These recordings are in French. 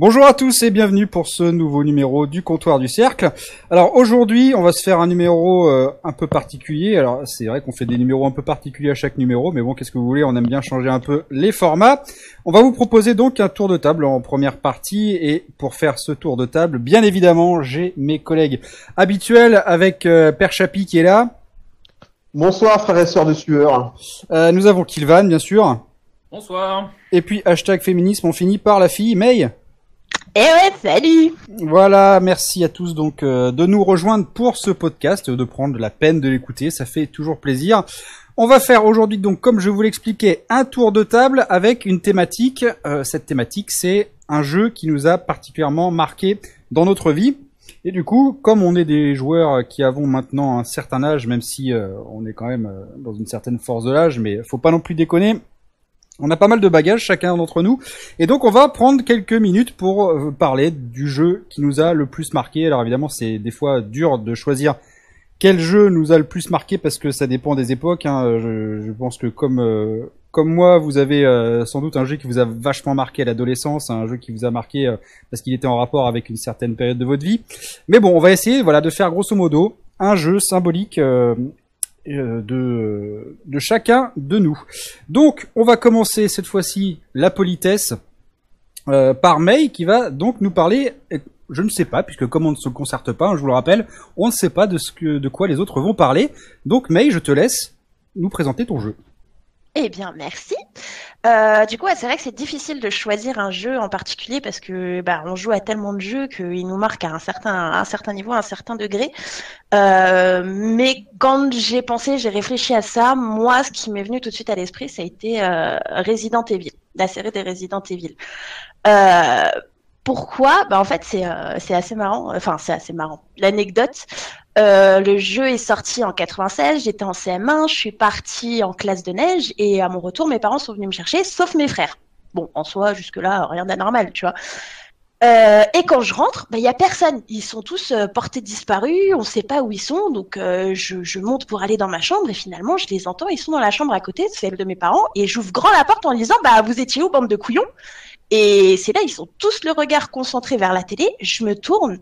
Bonjour à tous et bienvenue pour ce nouveau numéro du comptoir du cercle. Alors aujourd'hui, on va se faire un numéro euh, un peu particulier. Alors c'est vrai qu'on fait des numéros un peu particuliers à chaque numéro, mais bon, qu'est-ce que vous voulez, on aime bien changer un peu les formats. On va vous proposer donc un tour de table en première partie et pour faire ce tour de table, bien évidemment, j'ai mes collègues habituels avec euh, Père Chapi qui est là. Bonsoir frères et sœurs de sueur. Euh, nous avons Kilvan, bien sûr. Bonsoir. Et puis hashtag féminisme, on finit par la fille May. Eh ouais, salut Voilà, merci à tous donc euh, de nous rejoindre pour ce podcast, de prendre la peine de l'écouter, ça fait toujours plaisir. On va faire aujourd'hui donc, comme je vous l'expliquais, un tour de table avec une thématique. Euh, cette thématique, c'est un jeu qui nous a particulièrement marqué dans notre vie. Et du coup, comme on est des joueurs qui avons maintenant un certain âge, même si euh, on est quand même dans une certaine force de l'âge, mais faut pas non plus déconner, on a pas mal de bagages chacun d'entre nous et donc on va prendre quelques minutes pour euh, parler du jeu qui nous a le plus marqué. Alors évidemment c'est des fois dur de choisir quel jeu nous a le plus marqué parce que ça dépend des époques. Hein. Je, pense que comme euh, comme moi vous avez euh, sans doute un jeu qui vous a vachement marqué à l'adolescence, un jeu qui vous a marqué parce qu'il était en rapport avec une certaine période de votre vie. Mais bon on va essayer voilà de faire grosso modo un jeu symbolique euh, de, de chacun de nous. Donc, on va commencer cette fois-ci la politesse euh, par May qui va donc nous parler. Je ne sais pas, puisque comme on ne se concerte pas, hein, je vous le rappelle, on ne sait pas de ce que, de quoi les autres vont parler. Donc, May, je te laisse nous présenter ton jeu. Eh bien, merci. Euh, du coup, c'est vrai que c'est difficile de choisir un jeu en particulier parce que bah, on joue à tellement de jeux qu'il nous marque à un certain, un certain niveau, à un certain degré. Euh, mais quand j'ai pensé, j'ai réfléchi à ça, moi, ce qui m'est venu tout de suite à l'esprit, ça a été euh, Resident Evil, la série des Resident Evil. Euh, pourquoi? Bah, En fait, c'est c'est assez marrant. Enfin, c'est assez marrant. L'anecdote, euh, le jeu est sorti en 96, j'étais en CM1, je suis partie en classe de neige et à mon retour, mes parents sont venus me chercher, sauf mes frères. Bon, en soi, jusque-là, rien d'anormal, tu vois. Euh, et quand je rentre, il bah, y a personne. Ils sont tous euh, portés disparus, on ne sait pas où ils sont. Donc je, je, monte pour aller dans ma chambre et finalement je les entends. Ils sont dans la chambre à côté, celle de mes parents, et j'ouvre grand la porte en disant bah vous étiez où bande de couillons? Et c'est là ils sont tous le regard concentré vers la télé. Je me tourne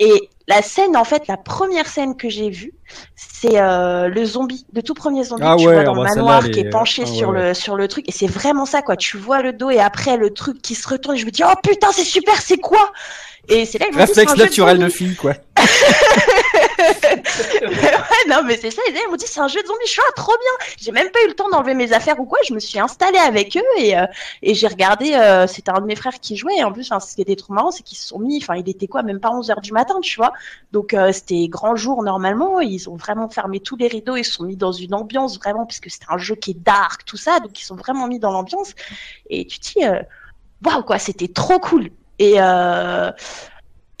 et la scène, en fait, la première scène que j'ai vue, c'est euh, le zombie, le tout premier zombie ah que tu vois dans le bah, manoir qui est penché ah sur le sur le truc. Et c'est vraiment ça, quoi. Tu vois le dos et après le truc qui se retourne. Et je me dis, oh putain, c'est super, c'est quoi? Et c'est là réflexe naturel de fille, quoi. ouais, non, mais c'est ça. Ils m'ont dit c'est un jeu de zombies. Je suis ah, trop bien. J'ai même pas eu le temps d'enlever mes affaires ou quoi. Je me suis installée avec eux et, euh, et j'ai regardé. Euh, c'était un de mes frères qui jouait. Et en plus, ce qui était trop marrant, c'est qu'ils se sont mis. Enfin, il était quoi, même pas 11 heures du matin, tu vois. Donc euh, c'était grand jour normalement. Ils ont vraiment fermé tous les rideaux. Ils se sont mis dans une ambiance vraiment puisque c'était un jeu qui est dark, tout ça. Donc ils sont vraiment mis dans l'ambiance. Et tu te dis waouh quoi, c'était trop cool. Et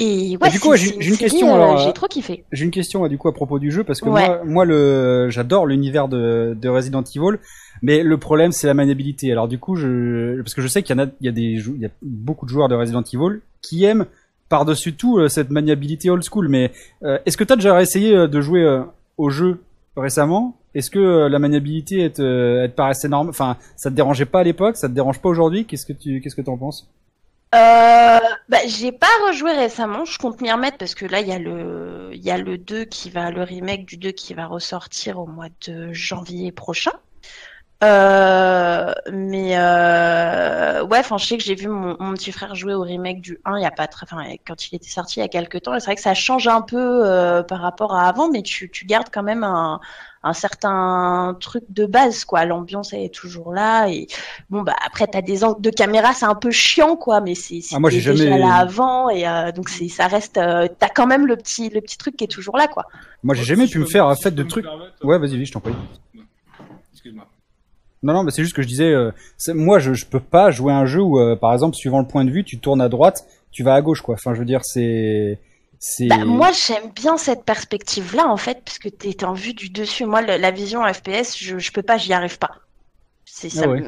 et ouais, du coup, j'ai une question. alors, j'ai trop kiffé. J'ai une question du coup à propos du jeu parce que moi, moi le, j'adore l'univers de, de Resident Evil, mais le problème c'est la maniabilité. Alors du coup, je, parce que je sais qu'il y en a, il y a des, il y a beaucoup de joueurs de Resident Evil qui aiment par-dessus tout euh, cette maniabilité old school. Mais euh, est-ce que tu as déjà essayé euh, de jouer au jeu récemment? Est-ce que la maniabilité elle te, elle te paraissait normal Enfin, ça te dérangeait pas à l'époque? Ça te dérange pas aujourd'hui? Qu'est-ce que tu, qu'est-ce que t'en penses? Euh, bah, j'ai pas rejoué récemment, je compte m'y remettre parce que là il y a le il y a le 2 qui va le remake du 2 qui va ressortir au mois de janvier prochain. Euh, mais euh, ouais, enfin je sais que j'ai vu mon, mon, petit frère jouer au remake du 1 il y a pas très enfin quand il était sorti il y a quelques temps. Et c'est vrai que ça change un peu euh, par rapport à avant mais tu tu gardes quand même un un certain truc de base quoi. L'ambiance elle est toujours là et bon bah après t'as des angles de caméra c'est un peu chiant quoi mais c'est ah, moi j'ai jamais là avant et euh, donc c'est ça reste euh, t'as quand même le petit le petit truc qui est toujours là quoi. Moi j'ai jamais pu me faire un fait de trucs. ouais vas-y je t'en prie. excuse-moi non, non, mais c'est juste que je disais, euh, moi, je, je peux pas jouer un jeu où, euh, par exemple, suivant le point de vue, tu tournes à droite, tu vas à gauche, quoi. Enfin, je veux dire, c'est, bah, moi, j'aime bien cette perspective-là, en fait, parce que tu es en vue du dessus. Moi, la vision FPS, je, je peux pas, j'y arrive pas. C'est ça. Ah ouais.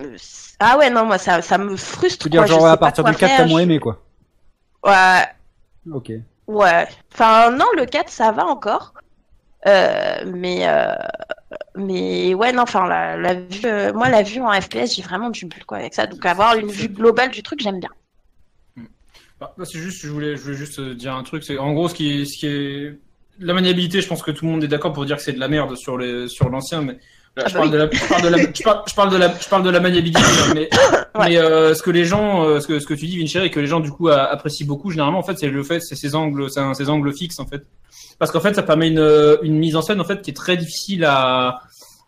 ah ouais, non, moi, ça, ça me frustre. Tu veux dire, genre, à partir du 4, t'as moins aimé, quoi. Ouais. Ok. Ouais. Enfin, non, le 4, ça va encore. Euh, mais, euh, mais ouais, non, enfin, la, vue, euh, moi, la vue en FPS, j'ai vraiment du mal quoi avec ça. Donc, avoir une vue globale du truc, j'aime bien. Bah, bah, c'est juste, je voulais, je voulais juste dire un truc. C'est en gros ce qui, est, ce qui est la maniabilité. Je pense que tout le monde est d'accord pour dire que c'est de la merde sur les, sur l'ancien, mais je, parle de la, je parle de la, je parle, je parle de la, je parle de la maniabilité. mais Ouais. mais euh, ce que les gens, euh, ce que ce que tu dis, Vinci, et que les gens du coup apprécient beaucoup, généralement en fait, c'est le fait, c'est ces angles, c'est un- ces angles fixes en fait, parce qu'en fait, ça permet une, euh, une mise en scène en fait qui est très difficile à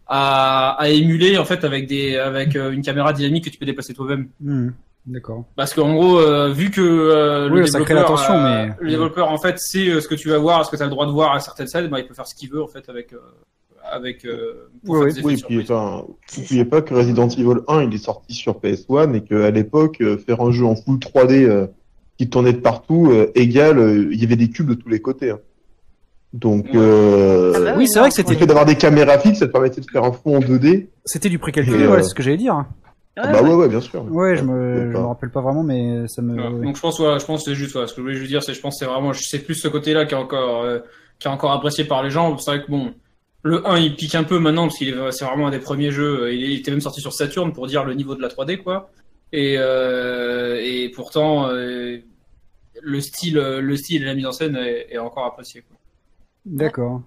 à, à émuler en fait avec des avec une caméra dynamique que tu peux déplacer toi-même. Hmm, D'accord. Parce qu'en gros, euh, vu que euh, Oui, le ça crée développeur, euh, mais- le développeur en fait sait euh, ce que tu vas voir, ce que tu as le droit de voir à certaines scènes, bah, il peut faire ce qu'il veut en fait avec euh, avec euh, pour Oui, faire oui. Oui, puis enfin, n'oubliez pas que Resident Evil 1, il est sorti sur PS1 et qu'à l'époque, euh, faire un jeu en full 3D euh, qui tournait de partout, euh, égal, euh, il y avait des cubes de tous les côtés. hein. Donc, Ouais. euh, Ah bah Oui, c'est vrai que le c'était fait d'avoir des caméras fixes, ça te permettait de faire un fond en 2D. c'était du précalculé, euh, voilà, c'est ce que j'allais dire. Ah bah ouais, ouais, bien sûr. Ouais, je me, Ouais, je me rappelle pas vraiment, mais ça me. Ouais. Donc je pense, ouais, je pense que c'est juste, voilà, ce que je voulais juste dire, c'est, je pense, que c'est vraiment, c'est plus ce côté-là qui est encore, euh, qui est encore apprécié par les gens. C'est vrai que bon, le 1 il pique un peu maintenant parce qu'il est, c'est vraiment un des premiers jeux. Il, est- il était même sorti sur Saturn pour dire le niveau de la 3D, quoi. Et euh, et pourtant, euh, le style, le style et la mise en scène est, est encore apprécié. Quoi. D'accord.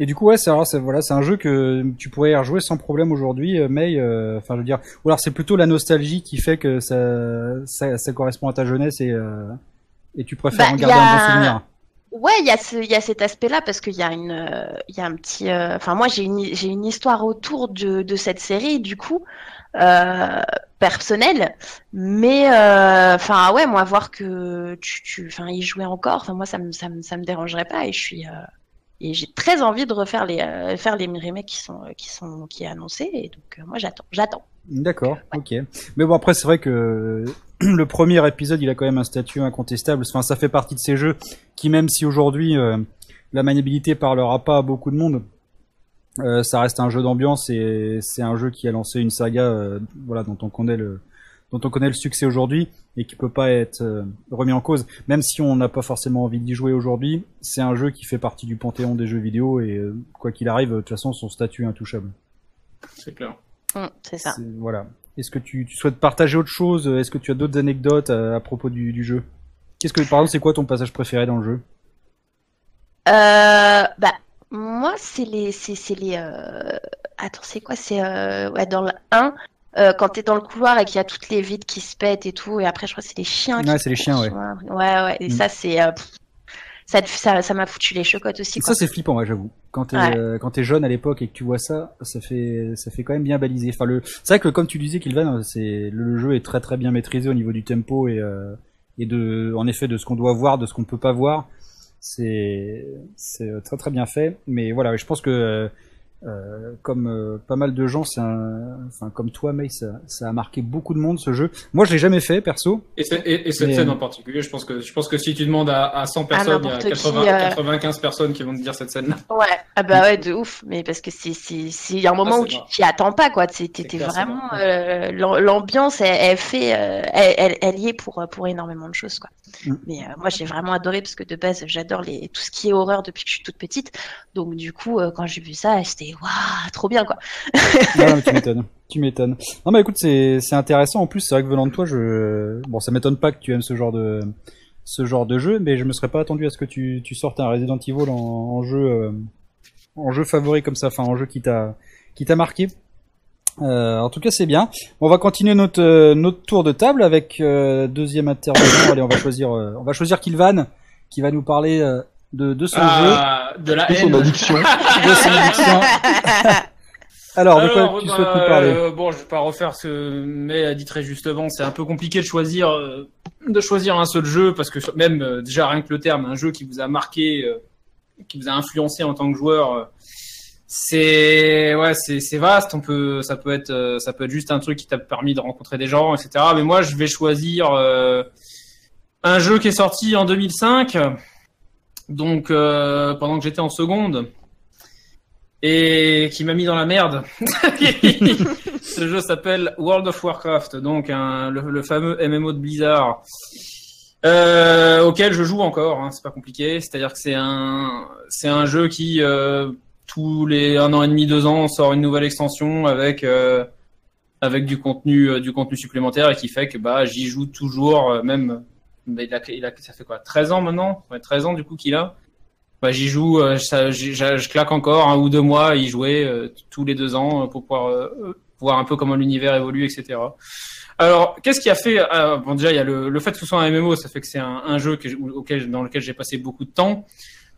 Et du coup, ouais, c'est voilà, c'est un jeu que tu pourrais y rejouer sans problème aujourd'hui, euh, May. euh, Enfin, je veux dire, ou alors c'est plutôt la nostalgie qui fait que ça, ça, ça correspond à ta jeunesse et euh, et tu préfères Bah, en garder a- un bon souvenir. Ouais, il y a ce, il y a cet aspect-là parce qu'il y a une, euh, il y a un petit, euh, enfin moi j'ai une, j'ai une histoire autour de, de cette série du coup euh, personnelle, mais euh, enfin ouais moi voir que tu, tu, enfin y jouer encore, enfin moi ça me, ça me, ça me dérangerait pas et je suis et j'ai très envie de refaire les, euh, faire les remakes qui sont, euh, qui sont, qui est annoncé et donc euh, moi j'attends, j'attends. D'accord, ok. Mais bon, après, c'est vrai que le premier épisode, il a quand même un statut incontestable. Enfin, ça fait partie de ces jeux qui, même si aujourd'hui euh, la maniabilité parlera pas à beaucoup de monde, euh, ça reste un jeu d'ambiance et c'est un jeu qui a lancé une saga, euh, voilà, dont on connaît le, dont on connaît le succès aujourd'hui et qui peut pas être euh, remis en cause. Même si on n'a pas forcément envie d'y jouer aujourd'hui, c'est un jeu qui fait partie du panthéon des jeux vidéo et euh, quoi qu'il arrive, de toute façon, son statut est intouchable. C'est clair. Hum, c'est ça. C'est- Voilà. Est-ce que tu, tu souhaites partager autre chose? Est-ce que tu as d'autres anecdotes à, à propos du, du jeu? Qu'est-ce que, par exemple, c'est quoi ton passage préféré dans le jeu? Euh, bah, moi, c'est les, c'est, c'est les, euh... attends, c'est quoi? C'est, euh, ouais, dans le 1, euh, quand t'es dans le couloir et qu'il y a toutes les vides qui se pètent et tout, et après, je crois que c'est les chiens qui Ouais, c'est les chiens, ouais. Ouais, ouais, et Mm. ça, c'est, euh, ça, te- ça, ça m'a foutu les chocottes aussi, quoi. Ça, c'est flippant, ouais, j'avoue. Quand t'es Ouais. euh, quand t'es jeune à l'époque et que tu vois ça, ça fait ça fait quand même bien balisé. Enfin, le c'est vrai que comme tu disais, Kilvan, c'est le, jeu est très très bien maîtrisé au niveau du tempo et euh, et de en effet de ce qu'on doit voir, de ce qu'on peut pas voir. C'est c'est très très bien fait. Mais voilà, je pense que euh, euh, comme euh, pas mal de gens, c'est un, enfin comme toi, May, ça, ça a marqué beaucoup de monde ce jeu. Moi, je l'ai jamais fait perso. Et, et- et cette Mais- scène en particulier, je pense que je pense que si tu demandes à, à 100 personnes, il y a n'importe qui, 80, euh, 95 personnes qui vont te dire cette scène-là. Ouais, ah bah ouais, de ouf, mais parce que c'est c'est c'est un moment Ah, où tu t'y attends pas quoi, c'est vraiment euh, l'am- l'ambiance elle, elle fait euh, elle, elle, elle y est pour pour énormément de choses quoi. Mm. Mais euh, moi j'ai vraiment adoré parce que de base j'adore les tout ce qui est horreur depuis que je suis toute petite, donc du coup euh, quand j'ai vu ça c'était trop bien quoi. Mais tu m'étonnes. Tu m'étonnes. Non, bah écoute, c'est intéressant. En plus, c'est vrai que venant de toi, je bon, ça m'étonne pas que tu aimes ce genre de ce genre de jeu, mais je me serais pas attendu à ce que tu tu sortes un Resident Evil en, jeu euh, en jeu favori comme ça, enfin en jeu qui t'a qui t'a marqué. Euh, en tout cas, c'est bien. On va continuer notre euh, notre tour de table avec deuxième intervenant. Allez, on va choisir on va choisir Kilvan qui va nous parler de de son Ah, de la son haine. addiction. jeu, de son addiction. Alors, de quoi Alors, tu bah, souhaites nous parler? euh, Bon, je vais pas refaire ce, mais a dit très justement, c'est un peu compliqué de choisir, euh, de choisir un seul jeu parce que même euh, déjà rien que le terme, un jeu qui vous a marqué, euh, qui vous a influencé en tant que joueur, c'est ouais, c'est c'est vaste. On peut, ça peut être, ça peut être juste un truc qui t'a permis de rencontrer des gens, etc. Mais moi, je vais choisir euh, un jeu qui est sorti en 2005, donc euh, pendant que j'étais en seconde et qui m'a mis dans la merde. Ce jeu s'appelle World of Warcraft, donc le, fameux MMO de Blizzard, euh, auquel je joue encore. Hein, c'est pas compliqué. C'est-à-dire que c'est un, c'est un jeu qui euh, tous les un an et demi, deux ans sort une nouvelle extension avec avec du contenu, du contenu supplémentaire et qui fait que bah j'y joue toujours, même il a, il a, ça fait quoi 13 ans maintenant? Ouais, 13 ans du coup qu'il a. Bah, j'y joue, euh, ça, je claque encore un ou deux mois à y jouer euh, tous les deux ans euh, pour pouvoir voir un peu comment l'univers évolue, etc. Alors, qu'est-ce qui a fait euh, Bon, déjà, il y a le, le fait que ce soit un MMO, ça fait que c'est un, un jeu que, auquel, dans lequel j'ai passé beaucoup de temps.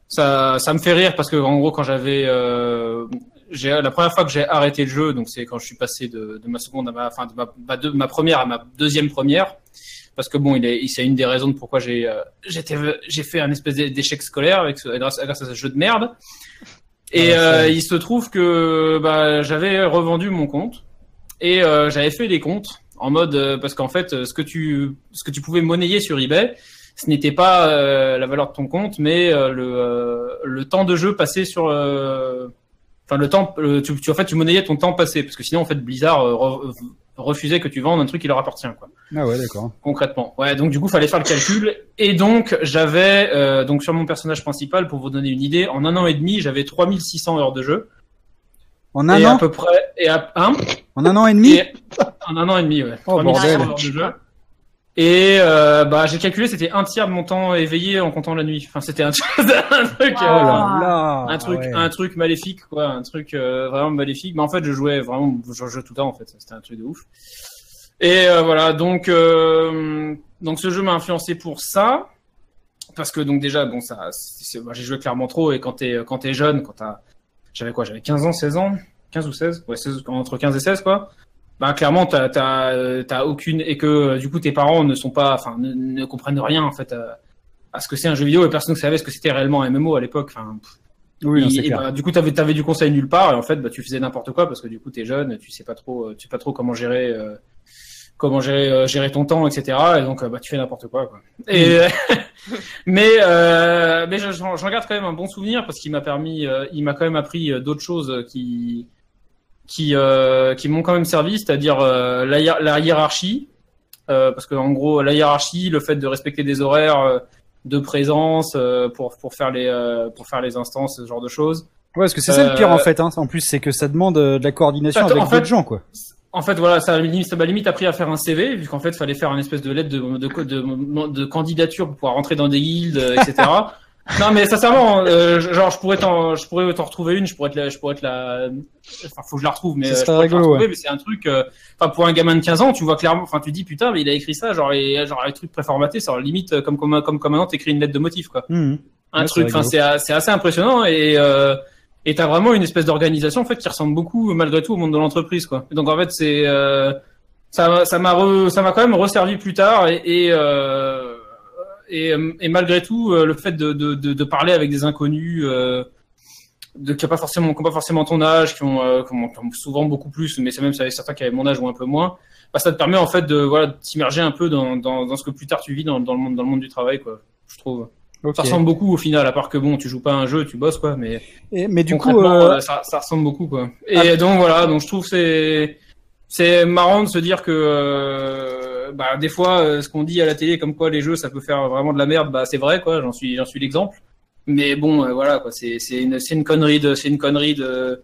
Ça, ça me fait rire parce que en gros, quand j'avais, euh, la première fois que j'ai arrêté le jeu, donc c'est quand je suis passé de, de ma seconde à ma, enfin, de ma, ma première à ma deuxième première parce que bon, il est, c'est une des raisons de pourquoi j'ai, euh, j'étais, j'ai fait un espèce d'échec scolaire avec ce, grâce, grâce à ce jeu de merde. Et Ah, euh, il se trouve que bah, j'avais revendu mon compte et euh, j'avais fait des comptes en mode parce qu'en fait, ce que tu, ce que tu pouvais monnayer sur eBay, ce n'était pas euh, la valeur de ton compte, mais euh, le, euh, le temps de jeu passé sur, enfin le temps, le- tu, tu en fait tu monnayais ton temps passé parce que sinon en fait Blizzard re- refusait que tu vendes un truc qui leur appartient quoi Ah ouais, d'accord. concrètement. Ouais, donc du coup, fallait faire le calcul. Et donc, j'avais, euh, donc sur mon personnage principal, pour vous donner une idée, en un an et demi, j'avais 3600 heures de jeu. En un et an à peu près, et à, hein, En un an et demi? Et, en un an et demi, ouais. Oh, 3600 bordel. heures de jeu. Et euh, bah j'ai calculé, c'était un tiers de mon temps éveillé en comptant la nuit. Enfin, c'était un, un truc, Oh euh, là un truc, ouais. un truc maléfique, quoi, un truc euh, vraiment maléfique. Mais en fait, je jouais vraiment, je jouais tout le temps, en fait. C'était un truc de ouf. Et euh, voilà, donc, euh, donc ce jeu m'a influencé pour ça, parce que donc déjà, bon, ça, j'ai joué clairement trop. Et quand t'es, quand t'es jeune, quand t'as, j'avais quoi, j'avais 15 ans, 16 ans, 15 ou 16, ouais, 16, entre 15 et 16, quoi. Bah clairement, t'as, t'as, euh, t'as aucune et que euh, du coup tes parents ne sont pas, enfin, ne, ne comprennent rien en fait à, à ce que c'est un jeu vidéo et personne ne savait ce que c'était réellement un MMO à l'époque. Enfin, Oui, non, et- clair. bah, du coup, t'avais avais du conseil nulle part et en fait, bah, tu faisais n'importe quoi parce que du coup, t'es jeune, tu sais pas trop, euh, tu sais pas trop comment gérer, euh, comment gérer, euh, gérer ton temps, etc. Et donc, euh, bah, tu fais n'importe quoi. quoi. Et mais euh, mais je, j'en garde quand même un bon souvenir parce qu'il m'a permis, euh, il m'a quand même appris euh, d'autres choses qui qui euh, qui m'ont quand même servi, c'est-à-dire euh, la, la hiérarchie. Euh, parce que en gros, la hiérarchie, le fait de respecter des horaires euh, de présence euh, pour pour faire les euh, pour faire les instances, ce genre de choses. Ouais, parce que c'est ça le pire en fait. Hein. En plus, c'est que ça demande de la coordination avec d'autres gens, quoi. En fait, voilà, ça m'a limite, appris à faire un CV, vu qu'en fait, il fallait faire une espèce de lettre de, de, de, de candidature pour pouvoir rentrer dans des guildes, etc. non, mais sincèrement, euh, genre, je pourrais t'en, je pourrais t'en retrouver une, je pourrais te la, je pourrais te la, enfin, faut que je la retrouve, mais euh, je la retrouver, ouais. mais c'est un truc, euh, enfin, pour un gamin de 15 ans, tu vois clairement, enfin, tu dis, putain, mais il a écrit ça, genre, les, genre, les trucs préformatés, c'est limite, euh, comme, comme, comme, comme maintenant, t'écris une lettre de motif, quoi Mhm. un Ouais, truc. Enfin, c'est c'est assez impressionnant et euh, et t'as vraiment une espèce d'organisation en fait qui ressemble beaucoup malgré tout au monde de l'entreprise quoi. Et donc en fait c'est euh, ça ça m'a re- ça m'a quand même resservi plus tard et et, euh, et, euh, et malgré tout euh, le fait de, de, de, de parler avec des inconnus euh, de qui ont pas forcément qui ont pas forcément ton âge qui ont, euh, qui souvent beaucoup plus mais c'est même certains qui avaient mon âge ou un peu moins bah, ça te permet en fait de voilà t'immerger un peu dans, dans, dans ce que plus tard tu vis dans, dans le monde dans le monde du travail quoi je trouve. Ça ressemble beaucoup au final, à part que bon, tu joues pas à un jeu, tu bosses quoi, mais Et- mais du coup, euh, ça, ça ressemble beaucoup quoi. Et donc voilà, donc je trouve c'est c'est marrant de se dire que bah des fois euh, ce qu'on dit à la télé comme quoi les jeux ça peut faire vraiment de la merde, bah c'est vrai quoi, j'en suis j'en suis l'exemple. Mais bon euh, voilà quoi, c'est c'est une c'est une connerie de c'est une connerie de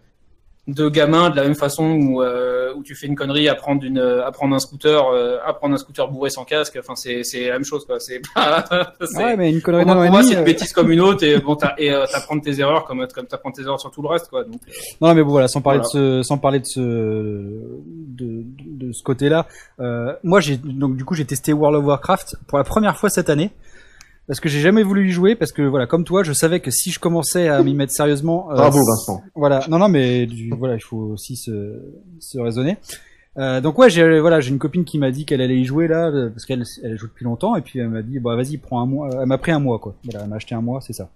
de gamin de la même façon où euh, où tu fais une connerie à prendre une à prendre un scooter euh, à prendre un scooter bourré sans casque, enfin c'est c'est la même chose quoi, c'est pas ouais, mais une connerie pour moi, c'est une euh, bêtise comme une autre et bon, t'as- et euh, t'apprends tes erreurs comme comme t'apprends tes erreurs sur tout le reste, quoi. Donc, euh, Non, mais bon, voilà, sans parler Voilà. de ce, sans parler de ce, de, de, de ce côté-là. Euh, moi, j'ai donc du coup, j'ai testé World of Warcraft pour la première fois cette année parce que j'ai jamais voulu y jouer parce que voilà, comme toi, je savais que si je commençais à m'y mettre sérieusement, euh, Bravo Vincent. voilà, non, non, mais du, voilà, il faut aussi se, se raisonner. Euh, donc ouais, j'ai voilà, j'ai une copine qui m'a dit qu'elle allait y jouer là euh, parce qu'elle elle joue depuis longtemps et puis elle m'a dit bah vas-y prends un mois. Elle m'a pris un mois quoi. Voilà, elle m'a acheté un mois, c'est ça.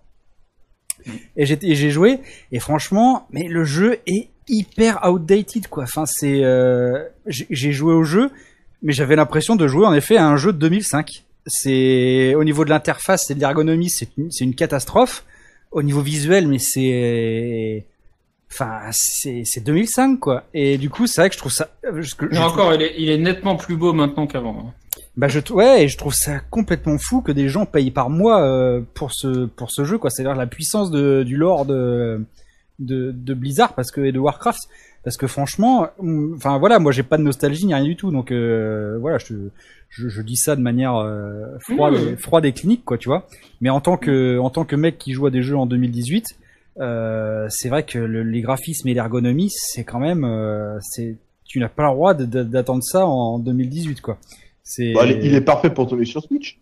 Et j'ai joué et franchement, mais le jeu est hyper outdated quoi. Enfin c'est euh, j'ai j'ai joué au jeu, mais j'avais l'impression de jouer en effet à un jeu de 2005. C'est au niveau de l'interface et de l'ergonomie, c'est une, catastrophe. Au niveau visuel, mais c'est Enfin, c'est c'est 2005 quoi. Et du coup, c'est vrai que je trouve ça. je- encore, il est, il est nettement plus beau maintenant qu'avant. hein. bah je ouais, et je trouve ça complètement fou que des gens payent par mois euh, pour ce pour ce jeu quoi. C'est-à-dire la puissance de du lore de de, de Blizzard parce que et de Warcraft parce que franchement, hum, enfin voilà, moi j'ai pas de nostalgie ni rien du tout, donc euh, voilà, je, je, je dis ça de manière euh, froide, Mmh. froide et clinique, quoi, tu vois. Mais en tant que, en tant que mec qui joue à des jeux en 2018, euh, c'est vrai que le- les graphismes et l'ergonomie, c'est quand même, euh, c'est, tu n'as pas le droit d'attendre ça en 2018, quoi. C'est. Bah, il est- il est parfait pour tomber sur Switch.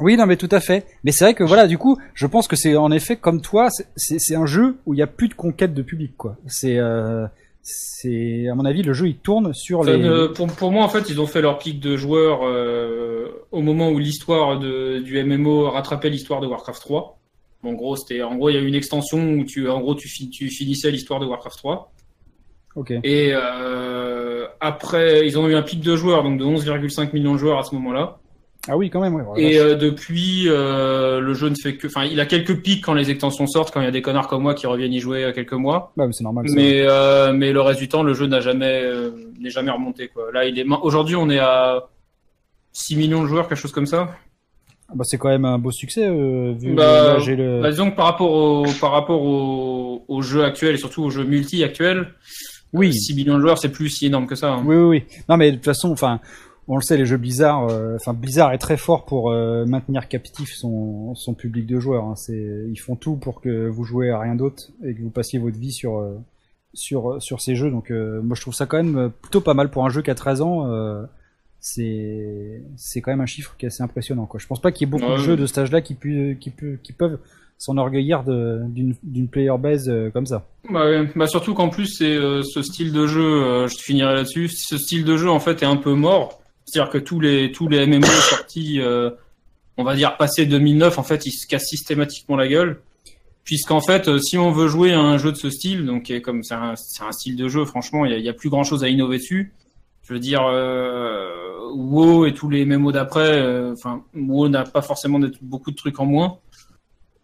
Oui, non, mais tout à fait. Mais c'est vrai que voilà, du coup, je pense que c'est en effet comme toi, c'est- un jeu où il y a plus de conquête de public, quoi. C'est, euh, c'est à mon avis, le jeu il tourne sur Enfin, les. euh, pour, pour moi, en fait, ils ont fait leur pic de joueurs euh, au moment où l'histoire de- du MMO rattrapait l'histoire de Warcraft 3. En gros, c'était, en gros, il y a eu une extension où tu, en gros, tu, fi- tu finissais l'histoire de Warcraft 3. Ok. Et euh, après, ils ont eu un pic de joueurs, donc de 11,5 millions de joueurs à ce moment-là. Ah oui, quand même. Ouais, Et euh, depuis, euh, le jeu ne fait que, enfin, il a quelques pics quand les extensions sortent, quand il y a des connards comme moi qui reviennent y jouer à quelques mois. bah, c'est normal. Mais euh, mais le reste du temps, le jeu n'a jamais euh, n'est jamais remonté quoi. Là, il est aujourd'hui, on est à 6 millions de joueurs, quelque chose comme ça. Ah bah, c'est quand même un beau succès euh, vu Bah, l'âge et le. Bah, disons que par rapport au par rapport au, au jeu actuel et surtout au jeu multi actuel, oui. 6 millions de joueurs, c'est plus si énorme que ça. hein. Oui, oui, oui. Non, mais de toute façon, enfin, on le sait, les jeux Blizzard, euh, enfin, Blizzard est très fort pour euh, maintenir captif son, son public de joueurs. Hein. C'est, ils font tout pour que vous jouez à rien d'autre et que vous passiez votre vie sur euh, sur sur ces jeux. Donc, euh, moi, je trouve ça quand même plutôt pas mal pour un jeu qui a 13 ans. euh, c'est c'est quand même un chiffre qui est assez impressionnant. Quoi. Je pense pas qu'il y ait beaucoup Ouais, de jeux de cet âge-là qui, pu, qui, pu, qui peuvent s'enorgueillir de- d'une d'une player base euh, comme ça. Bah, ouais. Bah, surtout qu'en plus, c'est euh, ce style de jeu, euh, je finirai là-dessus, ce style de jeu en fait est un peu mort. C'est-à-dire que tous les tous les MMO sortis, euh, on va dire passé 2009, en fait, ils se cassent systématiquement la gueule. Puisqu'en fait, euh, si on veut jouer à un jeu de ce style, donc comme c'est un, un style de jeu, franchement, il y a, plus grand-chose à innover dessus. Je veux dire, euh, WoW et tous les MMO d'après, euh, enfin, WoW n'a pas forcément beaucoup de trucs en moins.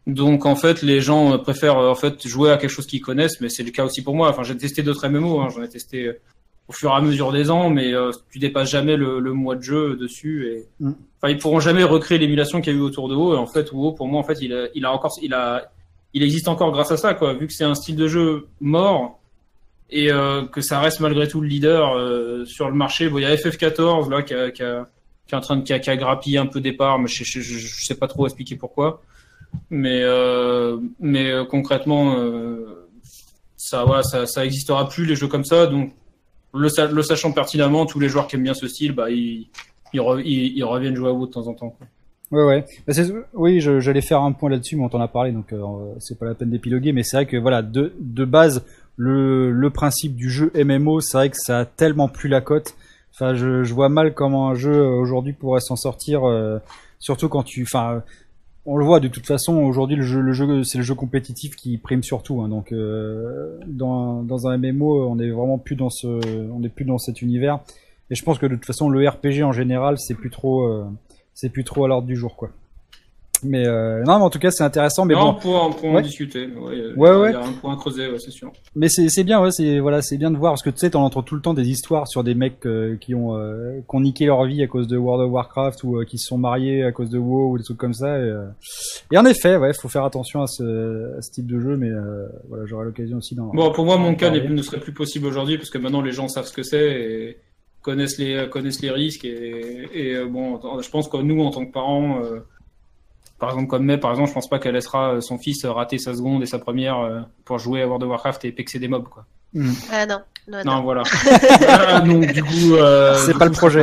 Donc en fait, les gens préfèrent en fait jouer à quelque chose qu'ils connaissent, mais c'est le cas aussi pour moi. Enfin, j'ai testé d'autres MMO, hein, j'en ai testé au fur et à mesure des ans, mais euh, tu dépasses jamais le, le mois de jeu dessus. Et Mm. enfin, ils pourront jamais recréer l'émulation qu'il y a eu autour de WoW. Et en fait, WoW pour moi, en fait, il a, il a encore, il a, il existe encore grâce à ça, quoi. Vu que c'est un style de jeu mort et euh, que ça reste malgré tout le leader euh, sur le marché. Bon, il y a FF14 là qui, a, qui, a, qui est en train de qui a, qui a grappillé un peu des parts, mais je, je, je, je sais pas trop expliquer pourquoi. Mais euh, mais euh, concrètement, euh, ça voilà, ça, ça existera plus les jeux comme ça. Donc le, sa- le sachant pertinemment, tous les joueurs qui aiment bien ce style, bah ils ils, re- ils, ils reviennent jouer à WoW de temps en temps. Ouais, ouais. Bah, oui, j'allais faire un point là-dessus, mais on t'en a parlé, donc euh, c'est pas la peine d'épiloguer. Mais c'est vrai que voilà, de, base, le, principe du jeu MMO, c'est vrai que ça a tellement plus la cote. Enfin, je, vois mal comment un jeu aujourd'hui pourrait s'en sortir, euh, surtout quand tu, enfin, on le voit de toute façon. Aujourd'hui, le jeu, c'est le jeu compétitif qui prime surtout. Hein, donc, euh, dans, dans un MMO, on est vraiment plus dans ce, on est plus dans cet univers. Et je pense que de toute façon, le RPG en général, c'est plus trop. euh, c'est plus trop à l'ordre du jour quoi. Mais euh, non, mais en tout cas c'est intéressant. Mais non, bon, pour, en- pour en Ouais. discuter. Ouais, a- Ouais, il ouais. y a un point à creuser, ouais, c'est sûr. mais c'est c'est bien, ouais, c'est voilà, c'est bien de voir parce que tu sais, t'en entends tout le temps des histoires sur des mecs euh, qui ont euh, qui ont niqué leur vie à cause de World of Warcraft ou euh, qui se sont mariés à cause de WoW ou des trucs comme ça. Et, euh, et en effet, ouais, faut faire attention à ce, à ce type de jeu, mais euh, voilà, j'aurai l'occasion aussi d'en. Bon, pour moi, mon cas ne serait plus possible aujourd'hui parce que maintenant les gens savent ce que c'est et connaissent les connaissent les risques et, et euh, bon, je pense que nous en tant que parents, euh, par exemple comme May, par exemple, je pense pas qu'elle laissera euh, son fils rater sa seconde et sa première euh, pour jouer à World of Warcraft et pexer des mobs quoi. Ah non, non, Non, non. voilà. Ah, donc du coup, euh, C'est pas coup, le projet.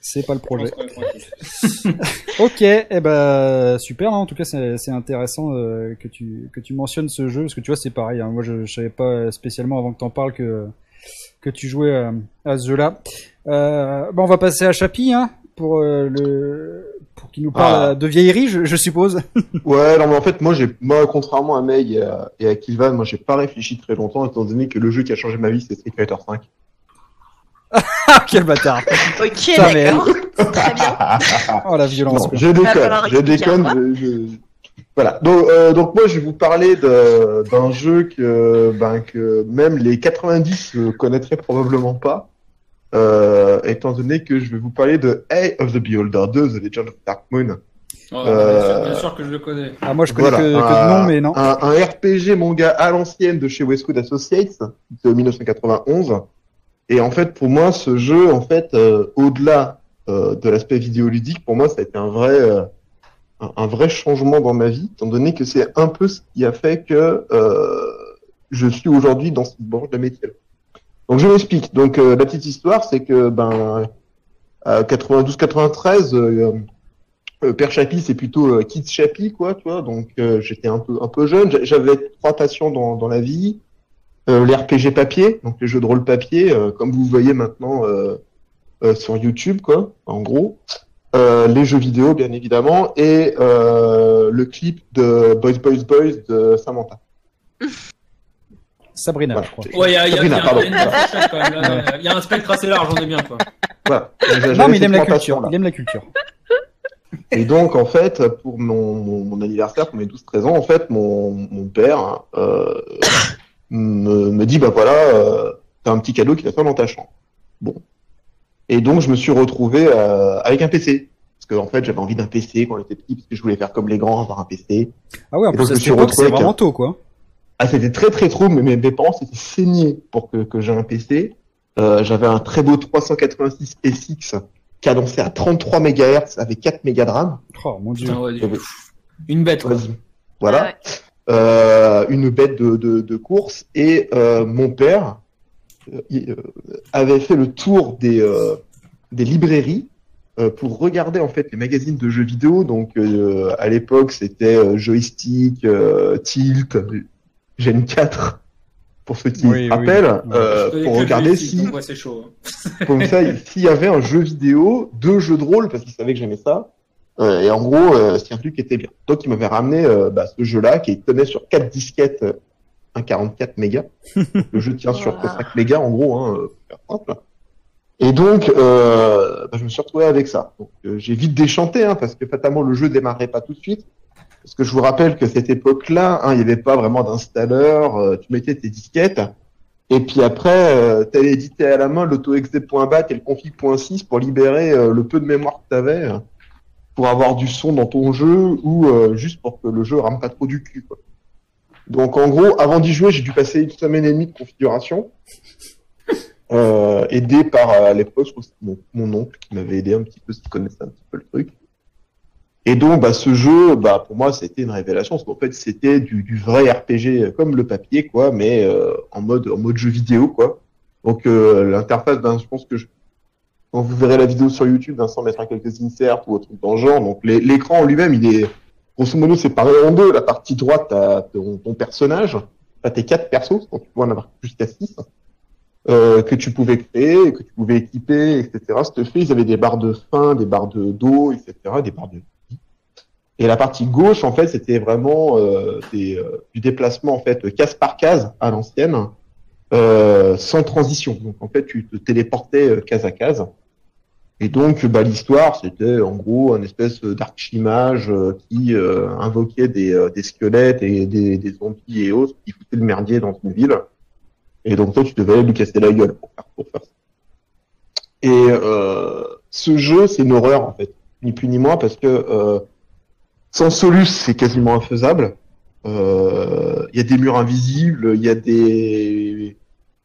C'est pas le Je projet. Ok, eh ben super. hein. En tout cas, c'est c'est intéressant euh, que tu que tu mentionnes ce jeu parce que tu vois, c'est pareil. hein. Moi, je, je savais pas spécialement avant que t'en parles que que tu jouais à, à ce jeu-là. Euh, bon, on va passer à Chapi, hein, pour euh, le pour qu'il nous parle Ah. euh, de vieillerie, je, je suppose. Ouais, non, mais en fait, moi, j'ai, moi, contrairement à Meg et à, et à Kilvan, moi, j'ai pas réfléchi très longtemps, étant donné que le jeu qui a changé ma vie, c'est Street Fighter 5. Ah, quel bâtard Ok, d'accord. Très bien. Oh la violence. Non, je déconne, je déconne. Je, je- Voilà. Donc, euh, donc moi, je vais vous parler de- d'un jeu que, ben, que même les 90 ne connaîtraient probablement pas, euh, étant donné que je vais vous parler de Eye of the Beholder 2, The Legend of Dark Moon. Oh, Euh, bien, sûr, bien sûr que je le connais. Ah, moi, je connais Voilà, que, que un- de nom, mais non. Un, un RPG manga à l'ancienne de chez Westwood Associates de 1991. Et en fait, pour moi, ce jeu, en fait, euh, au-delà euh, de l'aspect vidéoludique, pour moi, ça a été un vrai, euh, un, un vrai changement dans ma vie, étant donné que c'est un peu ce qui a fait que euh, je suis aujourd'hui dans cette branche de métier. Donc, je m'explique. Donc, euh, la petite histoire, c'est que ben, à 92-93, euh, euh, Père Chapi, c'est plutôt euh, Kids Chapi, quoi, tu vois. Donc, euh, j'étais un peu, un peu jeune. J'a- J'avais trois passions dans, dans la vie. Euh, les RPG papier, donc les jeux de rôle papier, euh, comme vous voyez maintenant euh, euh, sur YouTube, quoi, en gros. Euh, les jeux vidéo, bien évidemment, et euh, le clip de Boys Boys Boys de Samantha. Sabrina, Voilà. je crois. Ouais, il y a, il y a- Sabrina, il y a- pardon. il y a là. Il y a un spectre assez large, on est bien, quoi. Voilà. Non, mais il aime la culture. Il aime la culture. Et donc, en fait, pour mon, mon, mon anniversaire, pour mes 12-13 ans, en fait, mon, mon père euh, me, me dit, bah voilà, euh, t'as un petit cadeau qui va faire dans ta chambre. Bon. Et donc, je me suis retrouvé euh, avec un PC. Parce que, en fait, j'avais envie d'un PC quand j'étais petit, parce que je voulais faire comme les grands, avoir un PC. Ah ouais, en plus, donc, je me suis retrouvé c'est avec vraiment tôt, quoi. Ah, c'était très très trop, mais mes, parents s'étaient saignés pour que, que j'ai un PC. Euh, j'avais un très beau 386 SX cadencé à 33 MHz avec 4 mégas de RAM. Oh, mon dieu. Putain, ouais, Une bête, quoi. Voilà. Ah ouais. Euh, une bête de, de, de course et euh, mon père euh, il, euh, avait fait le tour des, euh, des librairies euh, pour regarder en fait les magazines de jeux vidéo. Donc euh, à l'époque c'était euh, joystick, euh, tilt, Gen 4 pour ceux qui Oui, rappellent, euh, pour regarder si donc, ouais, c'est chaud. hein. comme ça, s'il y avait un jeu vidéo, deux jeux de rôle, parce qu'il savait que j'aimais ça. Euh, et en gros, euh, c'est un truc qui était bien. Donc, il m'avait ramené euh, bah, ce jeu-là, qui tenait sur quatre disquettes, euh, un 44 mégas. Le jeu tient sur Wow. 5 mégas, en gros, hein, pour faire simple. Et donc, euh, bah, je me suis retrouvé avec ça. Donc, euh, j'ai vite déchanté, hein, parce que fatalement, le jeu démarrait pas tout de suite. Parce que je vous rappelle que cette époque-là, hein, il n'y avait pas vraiment d'installeur. euh, tu mettais tes disquettes. Et puis après, euh, tu allais à la main l'autoexec.bat et le config.6 pour libérer euh, le peu de mémoire que tu avais pour avoir du son dans ton jeu ou euh, juste pour que le jeu rame pas trop du cul. Quoi. Donc en gros, avant d'y jouer, j'ai dû passer une semaine et demie de configuration, euh, aidé par euh, à l'époque, mon, mon oncle qui m'avait aidé un petit peu, qui connaissait un petit peu le truc. Et donc, bah, ce jeu, bah, pour moi, c'était une révélation, parce qu'en fait, c'était du, du vrai RPG, euh, comme le papier, quoi, mais euh, en mode en mode jeu vidéo, quoi. Donc, euh, l'interface, ben, je pense que je, quand vous verrez la vidéo sur YouTube, Vincent mettra quelques inserts ou autre truc dans le genre. Donc, l'écran en lui-même, il est grosso modo séparé en deux. La partie droite, t'as ton, ton personnage, t'as tes quatre persos, donc tu peux en avoir jusqu'à six, euh, que tu pouvais créer, que tu pouvais équiper, etc. C'était fait, ils avaient des barres de faim, des barres de d'eau, etc., des barres de. Et la partie gauche, en fait, c'était vraiment euh, des, euh, du déplacement en fait case par case à l'ancienne, euh, sans transition. Donc en fait, tu te téléportais euh, case à case. Et donc, bah, l'histoire, c'était en gros un espèce d'archimage euh, qui euh, invoquait des, des squelettes et des, des zombies et autres qui foutaient le merdier dans une ville. Et donc toi, tu devais lui casser la gueule pour faire, pour faire ça. Et ce jeu, c'est une horreur en fait, ni plus ni moins, parce que sans Solus, c'est quasiment infaisable. Euh, Il y a des murs invisibles, il y a des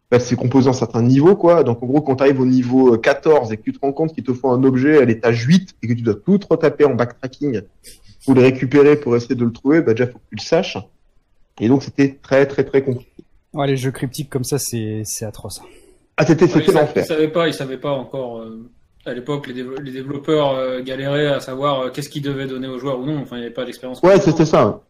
bah, c'est composé en certains niveaux, quoi. Donc, en gros, quand tu arrives au niveau 14 et que tu te rends compte qu'il te faut un objet à l'étage 8 et que tu dois tout retaper en backtracking pour le récupérer, pour essayer de le trouver, bah, déjà, faut que tu le saches. Et donc, c'était très, très, très compliqué. Ouais, les jeux cryptiques comme ça, c'est c'est atroce. Ah, c'était, Ouais, c'était ils, sa- ils l'enfer. savaient pas, ils savaient pas encore. euh, à l'époque, les, développeurs euh, galéraient à savoir euh, qu'est-ce qu'ils devaient donner aux joueurs ou non. Enfin, il n'y avait pas d'expérience. Ouais, c'était ça.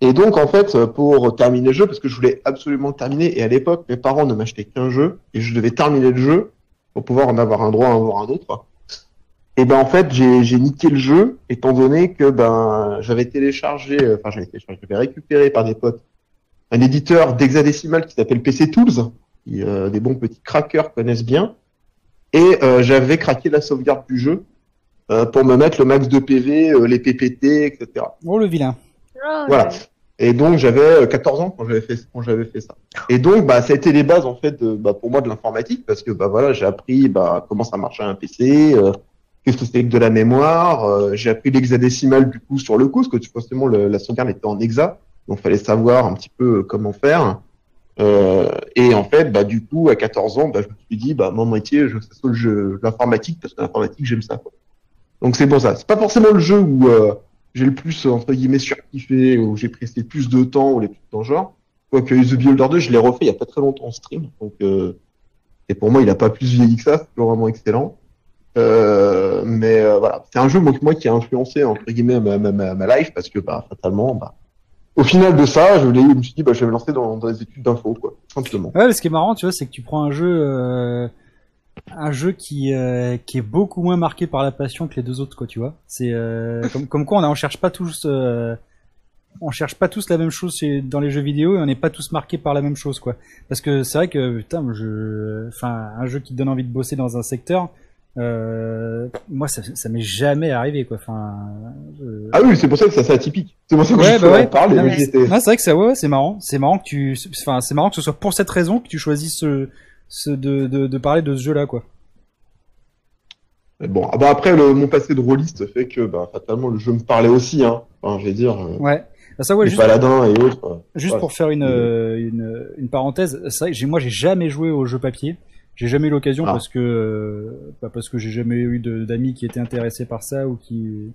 Et donc, en fait, pour terminer le jeu, parce que je voulais absolument le terminer, et à l'époque, mes parents ne m'achetaient qu'un jeu, et je devais terminer le jeu pour pouvoir en avoir un droit en avoir un autre. Et ben, en fait, j'ai, j'ai niqué le jeu, étant donné que, ben, j'avais téléchargé, euh, enfin, j'avais téléchargé, j'avais récupéré par des potes un éditeur d'hexadécimal qui s'appelle PC Tools, qui, euh, des bons petits crackers connaissent bien, et euh, j'avais craqué la sauvegarde du jeu euh, pour me mettre le max de PV, euh, les PPT, etc. Oh, le vilain. Oh, Voilà. là. Et donc j'avais euh, 14 ans quand j'avais fait quand j'avais fait ça. Et donc bah ça a été les bases en fait de, bah, pour moi de l'informatique parce que bah voilà j'ai appris bah comment ça marchait un PC, euh, qu'est-ce que c'est que de la mémoire. Euh, j'ai appris l'hexadécimal du coup sur le coup, parce que forcément le, la sauvegarde était en hexa, donc fallait savoir un petit peu comment faire. Euh, et en fait, bah du coup, à 14 ans, bah, je me suis dit, bah mon métier, je c'est le jeu l'informatique parce que l'informatique j'aime ça. Quoi. Donc c'est pour ça. C'est pas forcément le jeu où euh, j'ai le plus entre guillemets surkiffé, où j'ai pressé le plus de temps ou les plus dans le genre. Quoique The Beholder 2, je l'ai refait il y a pas très longtemps en stream, donc euh, et pour moi, il a pas plus vieilli que ça. C'est toujours vraiment excellent. Euh, mais euh, voilà, c'est un jeu moi, moi qui a influencé entre guillemets ma, ma, ma, ma life parce que bah fatalement, bah au final de ça, je, me suis dit bah je vais me lancer dans, les études d'info quoi, simplement. Ouais, mais ce qui est marrant, tu vois, c'est que tu prends un jeu, euh, un jeu qui euh, qui est beaucoup moins marqué par la passion que les deux autres, quoi, tu vois. C'est euh, comme comme quoi on, cherche pas tous, euh, on cherche pas tous la même chose dans les jeux vidéo et on n'est pas tous marqués par la même chose, quoi. Parce que c'est vrai que putain, je, enfin, un jeu qui te donne envie de bosser dans un secteur. Euh, moi, ça, ça m'est jamais arrivé, quoi. Enfin, je- Ah oui, c'est pour ça que c'est assez atypique. C'est pour ça que Ouais, je bah ouais. en parler. Non, mais c'est vrai que ça, ouais, ouais, c'est marrant. C'est marrant que tu, enfin, c'est marrant que ce soit pour cette raison que tu choisisses ce, ce de, de, de parler de ce jeu-là, quoi. Bon, ah bah après le, mon passé de rôliste fait que bah fatalement le jeu me parlait aussi hein. Enfin, je vais dire euh, Ouais. Bah, ça, ouais, les juste, paladins et autres. euh. juste ouais. pour faire une, euh, une, une parenthèse, c'est vrai que j'ai, moi, j'ai jamais joué au jeu papier. J'ai jamais eu l'occasion Ah. parce que, bah, parce que j'ai jamais eu d'amis qui étaient intéressés par ça ou qui,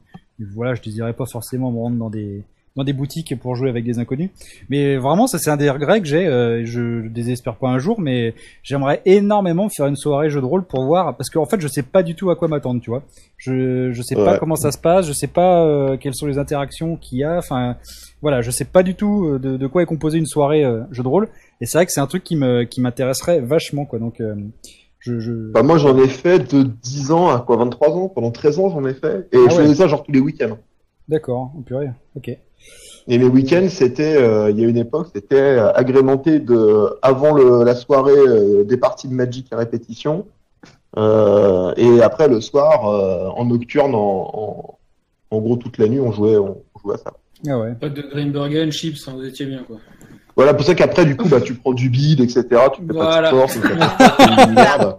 voilà, je désirais pas forcément me rendre dans des, dans des boutiques pour jouer avec des inconnus. Mais vraiment, ça c'est un des regrets que j'ai. euh, je désespère pas un jour, mais j'aimerais énormément faire une soirée jeu de rôle pour voir, parce qu'en fait, je sais pas du tout à quoi m'attendre, tu vois. Je je sais pas comment ça se passe, je sais pas euh, quelles sont les interactions qu'il y a. Enfin, voilà, je sais pas du tout euh, de, de quoi est composée une soirée euh, jeu de rôle. Et c'est vrai que c'est un truc qui me qui m'intéresserait vachement, quoi. Donc, euh, je, je... Bah moi j'en ai fait de 10 ans à quoi 23 ans, pendant 13 ans j'en ai fait et Ah je ouais. faisais ça genre tous les week-ends. d'accord, oh, purée, ok. Et mes week-ends c'était euh, il y a une époque c'était agrémenté de avant le, la soirée des parties de Magic à répétition et après le soir en nocturne en, en en gros toute la nuit on jouait on, on jouait à ça. Ah ouais. Pas de Greenbergen, chips, hein, vous étiez bien quoi. Voilà pour ça qu'après du coup bah tu prends du bide etc tu fais Voilà. pas de sport tu pas de merde.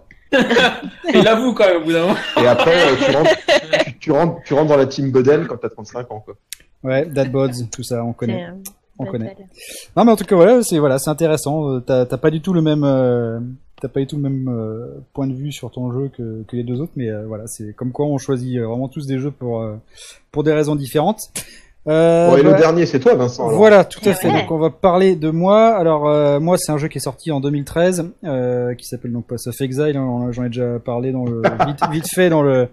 Il avoue quand même au bout d'un moment. et après euh, tu rentres tu, tu rentres tu rentres dans la team Godel quand t'as 35 ans quoi. Ouais, Dad Bods, tout ça, on connaît. Euh, On connaît. Non mais en tout cas voilà, c'est voilà, c'est intéressant. Euh, T'as t'as pas du tout le même, euh, t'as pas du tout le même euh, point de vue sur ton jeu que, que les deux autres, mais euh, voilà, c'est comme quoi on choisit euh, vraiment tous des jeux pour euh, pour des raisons différentes. Euh, Bon, et le bah, dernier c'est toi Vincent. alors. voilà, tout à Ouais. fait. Donc on va parler de moi. Alors euh, moi, c'est un jeu qui est sorti en 2013, euh, qui s'appelle donc Pass of Exile. hein, J'en ai déjà parlé dans le vite, vite fait dans le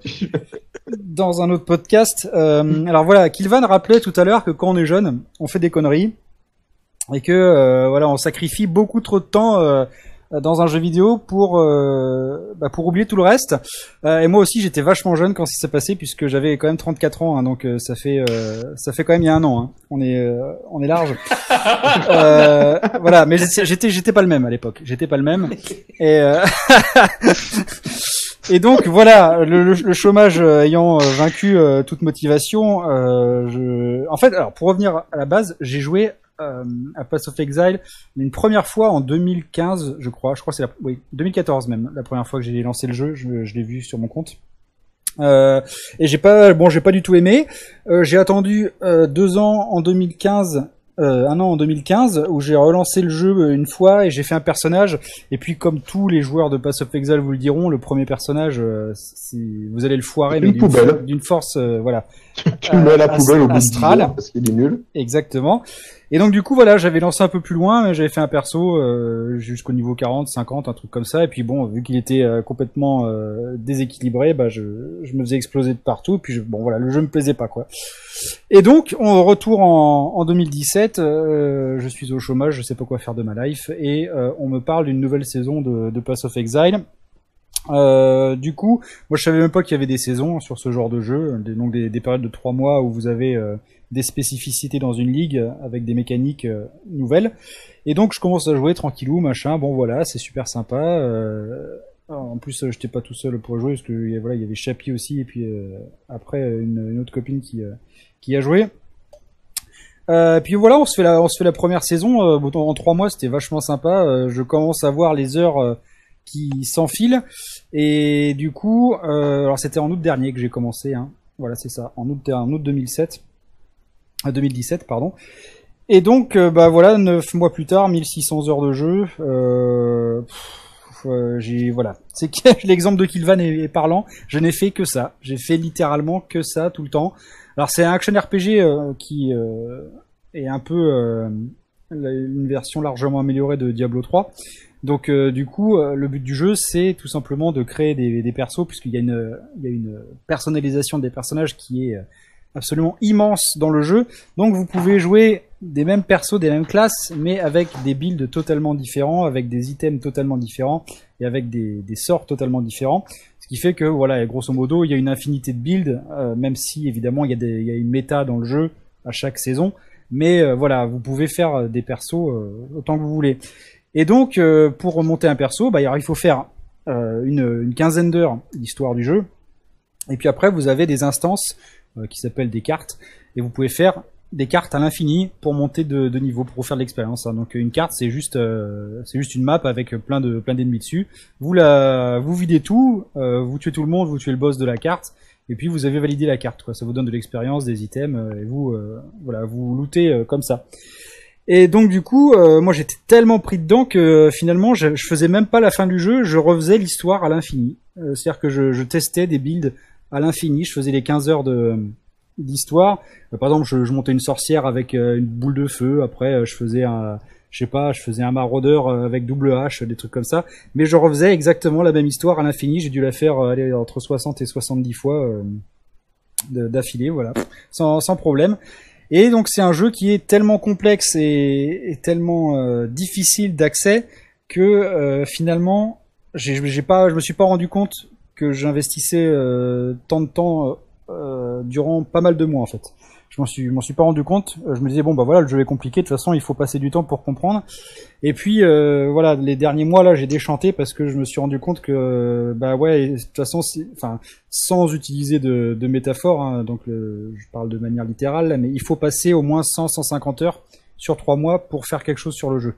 dans un autre podcast. Euh, alors voilà, Kilvan rappelait tout à l'heure que quand on est jeune, on fait des conneries et que euh, voilà, on sacrifie beaucoup trop de temps. Euh, dans un jeu vidéo pour euh, bah, pour oublier tout le reste. Euh, et moi aussi j'étais vachement jeune quand ça s'est passé puisque j'avais quand même 34 ans hein, donc euh, ça fait euh, ça fait quand même il y a un an hein. on est euh, on est large. Euh, voilà mais j'étais j'étais pas le même à l'époque. J'étais pas le même. Et euh, et donc voilà le, le- le chômage euh, ayant euh, vaincu euh, toute motivation euh, je en fait alors pour revenir à la base j'ai joué euh, à Pass of Exile une première fois en 2015 je crois. Je crois que c'est la oui 2014 même la première fois que j'ai lancé le jeu. Je, je l'ai vu sur mon compte. Euh, et j'ai pas bon j'ai pas du tout aimé. Euh, j'ai attendu euh, deux ans en 2015 euh, un an en 2015 où j'ai relancé le jeu euh, une fois et j'ai fait un personnage. Et puis comme tous les joueurs de Pass of Exile vous le diront le premier personnage euh, vous allez le foirer mais d'une force euh, voilà tu le mets à la Euh, poubelle au bout de 10 Astral. ans parce qu'il est nul. Exactement. Et donc du coup voilà, j'avais lancé un peu plus loin, j'avais fait un perso euh, jusqu'au niveau 40, 50, un truc comme ça. Et puis bon, vu qu'il était euh, complètement euh, déséquilibré, bah je, je me faisais exploser de partout. Puis je, bon voilà, le jeu me plaisait pas quoi. Et donc on retourne en, en 2017. euh, je suis au chômage, je sais pas quoi faire de ma life, et euh, on me parle d'une nouvelle saison de, de Pass of Exile. Euh, du coup, moi je savais même pas qu'il y avait des saisons sur ce genre de jeu, des, donc des, des périodes de trois mois où vous avez euh, des spécificités dans une ligue avec des mécaniques euh, nouvelles. Et donc je commence à jouer tranquillou, machin. Bon voilà, c'est super sympa. Euh, en plus, j'étais pas tout seul pour jouer parce que voilà, il y avait Chapi aussi et puis après une, autre copine qui a joué. Euh, puis voilà, on se fait la première saison. en trois mois, c'était vachement sympa. Je commence à voir les heures qui s'enfilent. Et du coup, euh, alors c'était en août dernier que j'ai commencé. Hein. Voilà, c'est ça, en août, en août 2007, 2017, pardon. Et donc, euh, bah voilà, neuf mois plus tard, 1600 heures de jeu. Euh, euh, j'ai voilà, c'est l'exemple de Kilvan est, parlant. Je n'ai fait que ça. J'ai fait littéralement que ça tout le temps. Alors c'est un action RPG qui est un peu une version largement améliorée de Diablo 3. Donc du coup, le but du jeu, c'est tout simplement de créer des, des persos, puisqu'il y a une, personnalisation des personnages qui est absolument immense dans le jeu. Donc vous pouvez jouer des mêmes persos, des mêmes classes, mais avec des builds totalement différents, avec des items totalement différents et avec des, sorts totalement différents. Ce qui fait que voilà, grosso modo, il y a une infinité de builds, euh, même si évidemment il y, a des, il y, a une méta dans le jeu à chaque saison. Mais euh, voilà, vous pouvez faire des persos euh, autant que vous voulez. Et donc, pour remonter un perso, bah, il faut faire une, une quinzaine d'heures d'histoire du jeu. Et puis après, vous avez des instances euh, qui s'appellent des cartes, et vous pouvez faire des cartes à l'infini pour monter de, de, niveau, pour faire de l'expérience. Hein. Donc une carte, c'est juste, euh, juste une map avec plein de plein d'ennemis dessus. Vous la, vous videz tout, euh, vous tuez tout le monde, vous tuez le boss de la carte, et puis vous avez validé la carte. Quoi. Ça vous donne de l'expérience, des items, et vous, voilà, vous lootez comme ça. Et donc du coup, moi j'étais tellement pris dedans que finalement je, je, faisais même pas la fin du jeu, je refaisais l'histoire à l'infini. C'est-à-dire que je, je testais des builds à l'infini. Je faisais les 15 heures de d'histoire. Euh, par exemple, je, je, montais une sorcière avec euh, une boule de feu. Après, euh, je faisais un, je sais pas, je faisais un maraudeur avec double H, des trucs comme ça. Mais je refaisais exactement la même histoire à l'infini. J'ai dû la faire aller entre 60 et 70 fois d'affilée, voilà, sans, sans problème. Et donc c'est un jeu qui est tellement complexe et, tellement difficile d'accès que finalement j'ai pas, je me suis pas rendu compte que j'investissais euh, tant de temps euh, durant pas mal de mois en fait. Je m'en suis, m'en suis pas rendu compte. Je me disais bon bah voilà le jeu est compliqué. De toute façon il faut passer du temps pour comprendre. Et puis euh, voilà les derniers mois là j'ai déchanté parce que je me suis rendu compte que bah ouais de toute façon enfin sans utiliser de, de métaphore hein, donc je parle de manière littérale mais il faut passer au moins 100 150 heures sur trois mois pour faire quelque chose sur le jeu.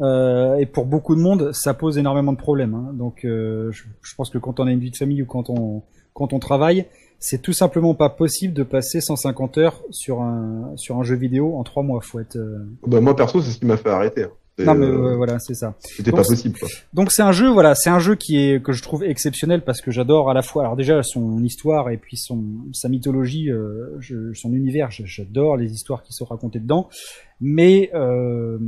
Euh, et pour beaucoup de monde, ça pose énormément de problèmes. Hein. Donc, euh, je, je, pense que quand on a une vie de famille ou quand on quand on travaille, c'est tout simplement pas possible de passer 150 heures sur un sur un jeu vidéo en trois mois. Faut être. Euh... Bah, moi perso, c'est ce qui m'a fait arrêter. Hein. Non mais euh, voilà, c'est ça. C'était pas possible. Quoi. Donc c'est un jeu, voilà, c'est un jeu qui est que je trouve exceptionnel parce que j'adore à la fois, alors déjà son histoire et puis son sa mythologie, euh, je, son univers, j'adore les histoires qui sont racontées dedans. Mais euh,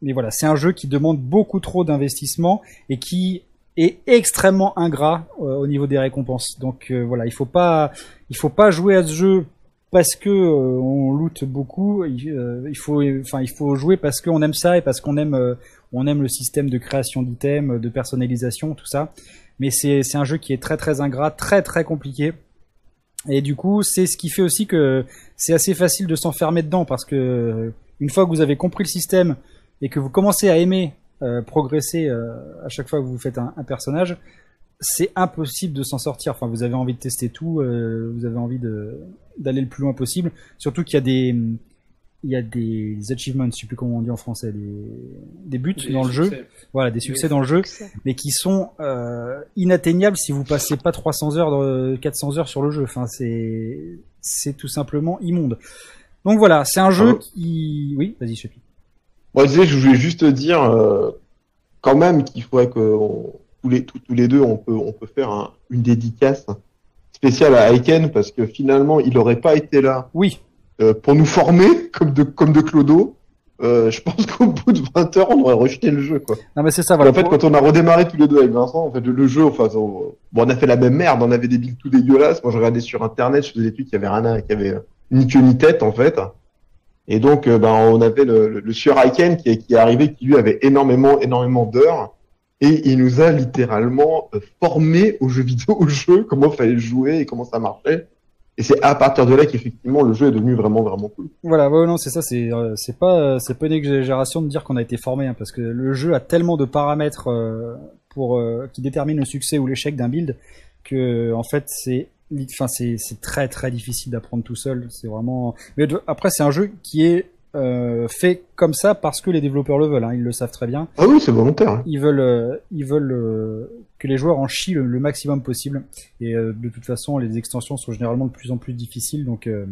mais voilà, c'est un jeu qui demande beaucoup trop d'investissement et qui est extrêmement ingrat euh, au niveau des récompenses. Donc euh, voilà, il faut pas il faut pas jouer à ce jeu parce que euh, on loot beaucoup, euh, il, faut, enfin, il faut jouer parce qu'on aime ça et parce qu'on aime, euh, on aime le système de création d'items, de personnalisation, tout ça. Mais c'est, c'est un jeu qui est très très ingrat, très très compliqué. Et du coup, c'est ce qui fait aussi que c'est assez facile de s'enfermer dedans parce que une fois que vous avez compris le système et que vous commencez à aimer progresser à chaque fois que vous faites un, un personnage, c'est impossible de s'en sortir. Enfin, vous avez envie de tester tout, euh, vous avez envie de d'aller le plus loin possible. Surtout qu'il y a des il y a des achievements, je sais plus comment on dit en français, des, des buts dans le jeu, voilà, des succès dans le jeu, mais qui sont euh, inatteignables si vous passez pas 300 heures, 400 heures sur le jeu. Enfin, c'est c'est tout simplement immonde. Donc voilà, c'est un jeu qui, oui, vas-y, Chepi. Moi, je je voulais juste dire euh, quand même qu'il faudrait que tous les, tous, les deux, on peut, on peut faire une dédicace spéciale à Aiken parce que finalement, il n'aurait pas été là. Oui. Euh, pour nous former comme de, comme de Clodo. Euh, je pense qu'au bout de 20 heures, on aurait rejeté le jeu, quoi. Non, mais c'est ça, voilà. En fait, quand on a redémarré tous les deux avec Vincent, en fait, le, jeu, enfin, on, bon, on a fait la même merde, on avait des builds tout dégueulasses. Moi, je regardais sur Internet, je faisais des trucs qui avaient rien qui avait ni queue ni tête, en fait. Et donc, euh, ben, on avait le, le, Sieur Aiken qui, qui est arrivé, qui lui avait énormément, énormément d'heures et il nous a littéralement euh, formé au jeu vidéo, au jeu, comment fallait jouer et comment ça marchait. Et c'est à partir de là qu'effectivement le jeu est devenu vraiment vraiment cool. Voilà, non, c'est ça, c'est euh, c'est pas c'est pas une exagération de dire qu'on a été formé, hein, parce que le jeu a tellement de paramètres pour qui déterminent le succès ou l'échec d'un build que en fait c'est enfin c'est c'est très très difficile d'apprendre tout seul. C'est vraiment. Mais après c'est un jeu qui est euh, fait comme ça parce que les développeurs le veulent. Hein, ils le savent très bien. Ah oui, c'est volontaire. hein. Ils veulent, euh, ils veulent euh, que les joueurs en chient le, le maximum possible. Et euh, de toute façon, les extensions sont généralement de plus en plus difficiles, donc euh,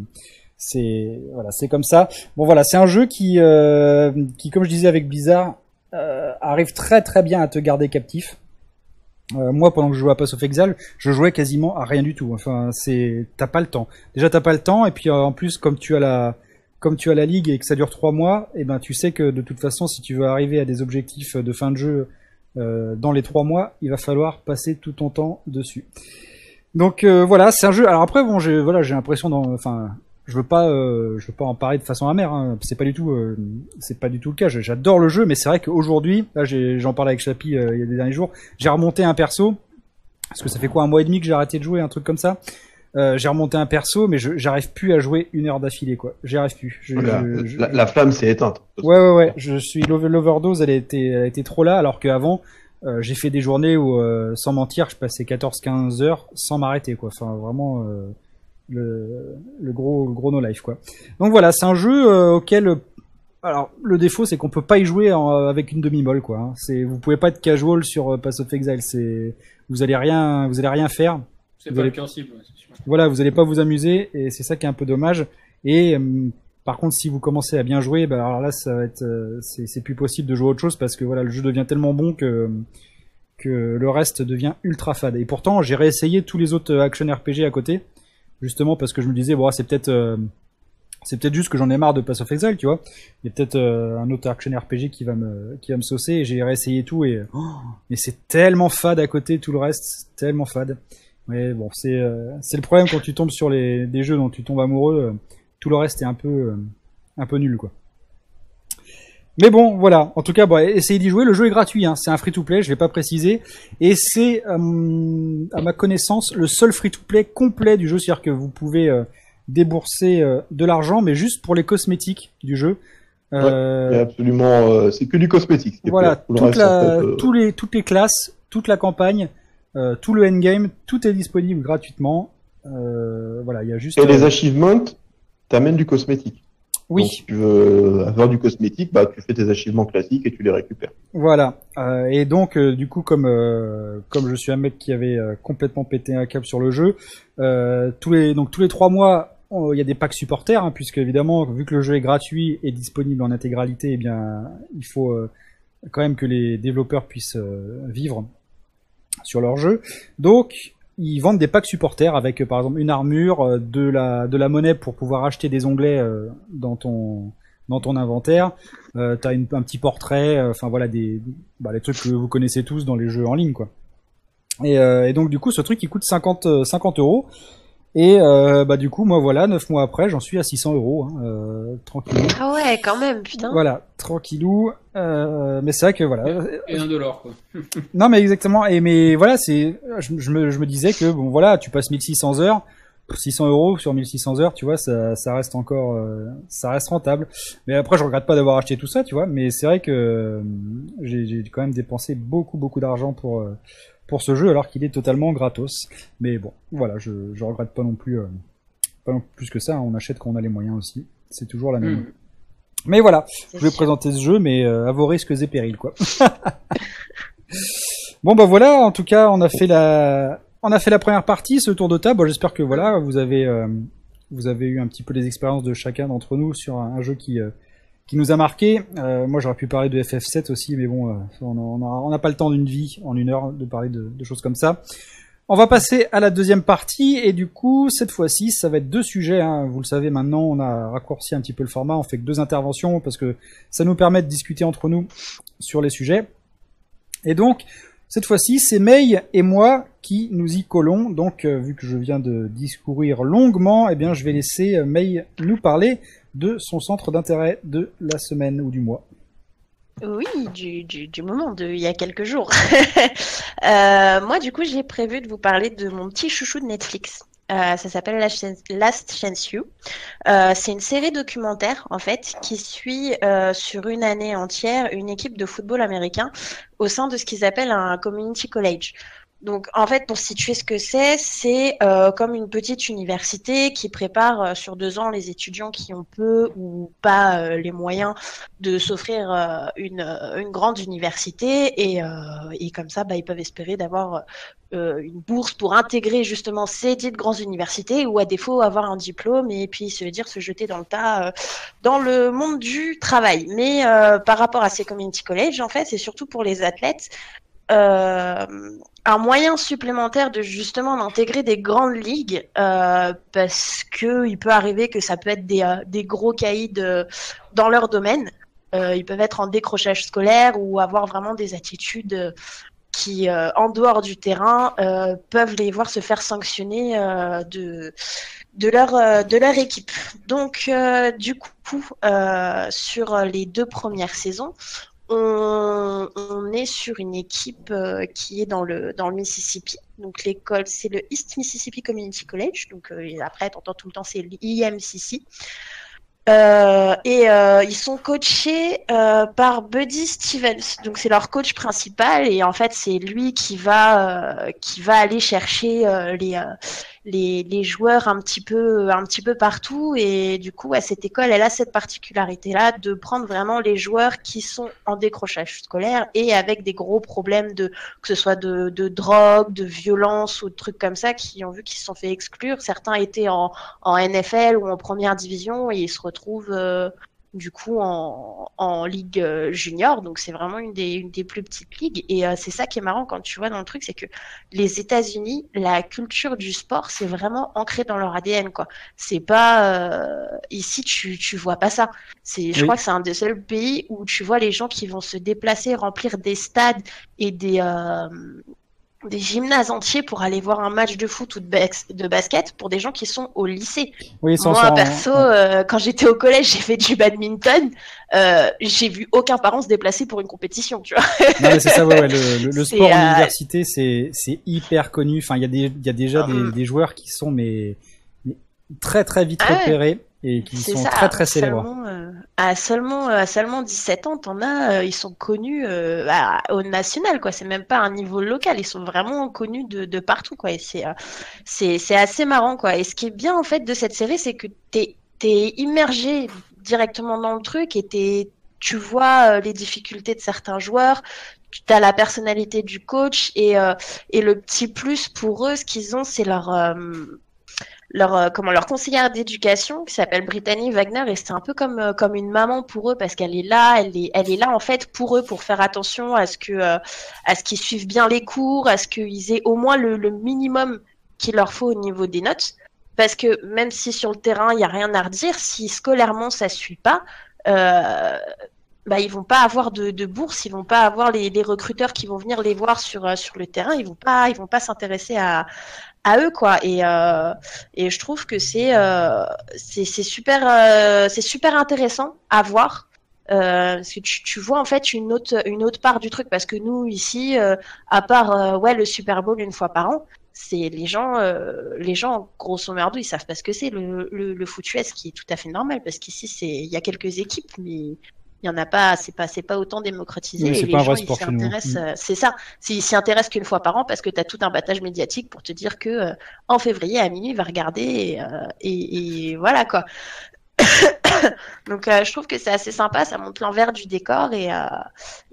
c'est voilà, c'est comme ça. Bon voilà, c'est un jeu qui, euh, qui, comme je disais avec Blizzard, euh, arrive très très bien à te garder captif. Euh, moi, pendant que je jouais à Pass of Exile, je jouais quasiment à rien du tout. Enfin, c'est t'as pas le temps. Déjà, t'as pas le temps, et puis euh, en plus, comme tu as la comme tu as la ligue et que ça dure trois mois, et ben tu sais que de toute façon, si tu veux arriver à des objectifs de fin de jeu euh, dans les trois mois, il va falloir passer tout ton temps dessus. Donc voilà, c'est un jeu. Alors après, bon, j'ai voilà, j'ai l'impression, enfin, je veux pas, euh, je veux pas en parler de façon amère. Hein. C'est pas du tout, euh, c'est pas du tout le cas. J'adore le jeu, mais c'est vrai qu'aujourd'hui, là, j'en parlais avec Chapi euh, il y a des derniers jours, j'ai remonté un perso parce que ça fait quoi un mois et demi que j'ai arrêté de jouer, un truc comme ça? Euh, j'ai remonté un perso, mais j'arrive plus à jouer une heure d'affilée, quoi. J'y arrive plus. Je- La, je- la- la flamme s'est éteinte. Ouais, ouais, ouais. Je suis l'over- l'overdose, elle été, elle été trop là, alors qu'avant, euh, j'ai fait des journées où, euh, sans mentir, je passais 14-15 heures sans m'arrêter, quoi. Enfin, vraiment, euh, le, le gros, le gros no life, quoi. Donc voilà, c'est un jeu euh, auquel, euh, alors, le défaut, c'est qu'on peut pas y jouer en- avec une demi-molle, quoi. hein. C'est, vous pouvez pas être casual sur euh, Pass of Exile. C'est, vous allez rien, vous allez rien faire. C'est pas allez- le ouais, sûr. Voilà, vous allez pas vous amuser et c'est ça qui est un peu dommage. Et euh, par contre, si vous commencez à bien jouer, bah alors là, ça va être, euh, c'est plus possible de jouer à autre chose parce que voilà, le jeu devient tellement bon que que le reste devient ultra fade. Et pourtant, j'ai réessayé tous les autres euh, action RPG à côté, justement parce que je me disais, bon, c'est peut-être euh, c'est peut-être juste que j'en ai marre de Pass of Exile, tu vois. Il y a peut-être euh, un autre action RPG qui va me qui va me saucer. Et j'ai réessayé tout et oh, mais c'est tellement fade à côté, tout le reste, tellement fade. Ouais, bon, c'est euh, c'est le problème quand tu tombes sur les des jeux dont tu tombes amoureux, tout le reste est un peu un peu nul quoi. Mais bon, voilà. En tout cas, bon, essayez d'y jouer. Le jeu est gratuit. Hein. C'est un free-to-play. Je vais pas préciser. Et c'est, euh, à ma connaissance, le seul free-to-play complet du jeu. C'est-à-dire que vous pouvez euh, débourser euh, de l'argent, mais juste pour les cosmétiques du jeu. A absolument, c'est que du cosmétique. voilà, toute la, fait, tous les, toutes les classes, toute la campagne, tout le endgame, tout est disponible gratuitement. Voilà, il y a juste. Et les achievements t'amènent du cosmétique. Oui, Donc, si tu veux avoir du cosmétique, bah, tu fais tes achievements classiques et tu les récupères. voilà. Euh, et donc, euh, du coup, comme euh, comme je suis un mec qui avait euh, complètement pété un câble sur le jeu, euh, tous les donc tous les trois mois, il y a des packs supporters, hein, puisque évidemment, vu que le jeu est gratuit et disponible en intégralité, eh bien, il faut euh, quand même que les développeurs puissent euh, vivre sur leur jeu. Donc, ils vendent des packs supporters avec, euh, par exemple, une armure, euh, de la de la monnaie pour pouvoir acheter des onglets euh, dans ton dans ton inventaire. Euh, T'as un petit portrait, enfin voilà des bah, les trucs que vous connaissez tous dans les jeux en ligne, quoi. Et, euh, et donc du coup, ce truc il coûte 50 euh, 50 euros. Et euh, bah du coup, moi voilà, neuf mois après, j'en suis à 600 euros, hein, euh, tranquillou. Ah ouais, quand même, putain. Voilà, tranquillou. Euh, mais c'est vrai que voilà, Et un dollar, quoi. non, mais exactement. Et mais voilà, c'est, je, je me, je me disais que bon, voilà, tu passes 1600 heures, 600 euros sur 1600 heures, tu vois, ça, ça reste encore, euh, ça reste rentable. Mais après, je regrette pas d'avoir acheté tout ça, tu vois. Mais c'est vrai que euh, j'ai, j'ai quand même dépensé beaucoup, beaucoup d'argent pour euh, pour ce jeu, alors qu'il est totalement gratos. Mais bon, voilà, je, je regrette pas non plus, euh, pas non plus que ça. hein. On achète quand on a les moyens aussi. C'est toujours la même. Hmm. Mais voilà, je vais présenter ce jeu, mais euh, à vos risques et périls, quoi. bon bah voilà, en tout cas, on a fait la, on a fait la première partie, ce tour de table. Bon, J'espère que voilà, vous avez, euh, vous avez eu un petit peu les expériences de chacun d'entre nous sur un, un jeu qui, qui nous a marqué. Euh, moi, j'aurais pu parler de FF7 aussi, mais bon, euh, on n'a pas le temps d'une vie en une heure de parler de, de choses comme ça. On va passer à la deuxième partie et du coup cette fois-ci ça va être deux sujets. Hein. Vous le savez maintenant, on a raccourci un petit peu le format, on fait que deux interventions parce que ça nous permet de discuter entre nous sur les sujets. Et donc cette fois-ci c'est May et moi qui nous y collons. Donc euh, vu que je viens de discourir longuement, eh bien je vais laisser euh, May nous parler de son centre d'intérêt de la semaine ou du mois. Oui, du, moment, de il y a quelques jours. Euh, moi, du coup, j'ai prévu de vous parler de mon petit chouchou de Netflix. Euh, ça s'appelle Last Chance, You. Euh, c'est une série documentaire, en fait, qui suit sur une année entière une équipe de football américain au sein de ce qu'ils appellent un community college. Donc, en fait, pour situer ce que c'est, c'est euh, comme une petite université qui prépare euh, sur deux ans les étudiants qui ont peu ou pas euh, les moyens de s'offrir une, grande université et, comme ça, bah, ils peuvent espérer d'avoir une bourse pour intégrer justement ces dites grandes universités ou à défaut avoir un diplôme et puis se dire se jeter dans le tas dans le monde du travail. Mais par rapport à ces community college, en fait, c'est surtout pour les athlètes un moyen supplémentaire de justement d'intégrer des grandes ligues euh, parce que il peut arriver que ça peut être des, euh, des gros caïds dans leur domaine. Euh, ils peuvent être en décrochage scolaire ou avoir vraiment des attitudes euh, qui, euh, en dehors du terrain, euh, peuvent les voir se faire sanctionner euh, de de leur euh, de leur équipe. Donc euh, du coup, euh, sur les deux premières saisons, on, est sur une équipe euh, qui est dans le Mississippi. Donc l'école, c'est le East Mississippi Community College. Donc euh, après, tout le temps, c'est l'IMCC. Euh, et euh, ils sont coachés par Buddy Stevens, donc c'est leur coach principal et en fait c'est lui qui va qui va aller chercher les, les joueurs un petit peu un petit peu partout et du coup à cette école elle a cette particularité là de prendre vraiment les joueurs qui sont en décrochage scolaire et avec des gros problèmes de que ce soit de, drogue, de violence ou de trucs comme ça qui ont vu qu'ils se sont fait exclure. Certains étaient en en NFL ou en première division et ils se retrouvent euh, du coup en, en ligue euh, junior. Donc c'est vraiment une des, une des plus petites ligues. Et euh, c'est ça qui est marrant quand tu vois dans le truc, c'est que les États-Unis, la culture du sport, c'est vraiment ancré dans leur ADN. quoi. C'est pas euh, ici tu tu vois pas ça. C'est je Oui. crois que c'est un des seuls pays où tu vois les gens qui vont se déplacer, remplir des stades et des euh, des gymnases entiers pour aller voir un match de foot ou de, bas- de basket pour des gens qui sont au lycée. Oui, sans Moi, sans- perso, euh, quand j'étais au collège, j'ai fait du badminton. Euh, j'ai vu aucun parent se déplacer pour une compétition, tu vois. C'est ça, ouais, ouais, le, le- le C'est, sport en euh, université, c'est, hyper connu. Enfin, il y y a déjà Hum. des, des joueurs qui sont, mais, mais très, très vite Ah ouais. Et qui sont ça. très, très célèbres. Euh, à seulement, euh, à seulement 17 ans, t'en as, euh, ils sont connus euh, à- au national, quoi. C'est même pas un niveau local. Ils sont vraiment connus de, de partout, quoi. Et c'est, euh, c'est, c'est assez marrant, quoi. Et ce qui est bien, en fait, de cette série, c'est que t'es, t'es immergé directement dans le truc et t'es, tu vois les difficultés de certains joueurs. Tu as la personnalité du coach et, euh, et le petit plus pour eux, ce qu'ils ont, c'est leur, euh, leur euh, comment leur conseillère d'éducation qui s'appelle Brittany Wagner et c'est un peu comme euh, comme une maman pour eux parce qu'elle est là elle est elle est là en fait pour eux pour faire attention à ce que euh, à ce qu'ils suivent bien les cours à ce qu'ils aient au moins le, le minimum qu'il leur faut au niveau des notes. Parce que même si sur le terrain il y a rien à redire si scolairement ça suit pas euh, bah, ils vont pas avoir de, de bourse, ils vont pas avoir les, les recruteurs qui vont venir les voir sur sur le terrain, ils vont pas ils vont pas s'intéresser à à eux quoi. Et euh, et je trouve que c'est euh, c'est super euh, c'est super intéressant à voir parce que tu, tu vois en fait une autre une autre part du truc. Parce que nous ici à part ouais le Super Bowl une fois par an c'est les gens les gens grosso merdo ils savent pas ce que c'est le, le le foot US qui est tout à fait normal. Parce qu'ici c'est il y a quelques équipes mais il y en a pas c'est pas c'est pas autant démocratisé Oui, c'est et les pas un gens vrai ils sport s'y chez nous. intéressent Mm. euh, c'est ça s'ils s'y intéressent qu'une fois par an parce que tu as tout un battage médiatique pour te dire que euh, en février à minuit il va regarder et, euh, et, et voilà quoi donc je trouve que c'est assez sympa ça montre l'envers du décor et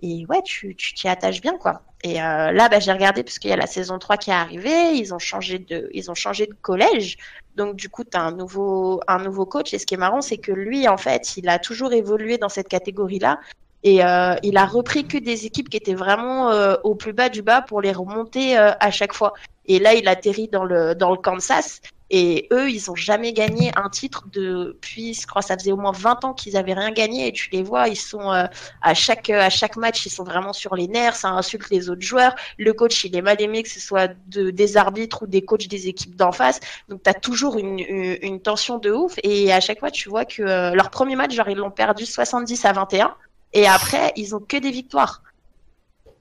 et ouais tu tu t'y attaches bien quoi et euh, là bah, j'ai regardé parce qu'il y a la saison 3 qui est arrivée ils ont changé de ils ont changé de collège donc du coup tu un nouveau un nouveau coach. Et ce qui est marrant c'est que lui en fait il a toujours évolué dans cette catégorie là et euh, il a repris que des équipes qui étaient vraiment euh, au plus bas du bas pour les remonter euh, à chaque fois. Et là, il atterrit dans le dans le Kansas. Et eux, ils ont jamais gagné un titre depuis, je crois, ça faisait au moins 20 ans qu'ils avaient rien gagné. Et tu les vois, ils sont euh, à chaque à chaque match, ils sont vraiment sur les nerfs. Ça insulte les autres joueurs. Le coach, il est mal aimé, que ce soit de, des arbitres ou des coachs des équipes d'en face. Donc, tu as toujours une, une, une tension de ouf. Et à chaque fois, tu vois que euh, leur premier match, genre, ils l'ont perdu 70 à 21. Et après, ils ont que des victoires.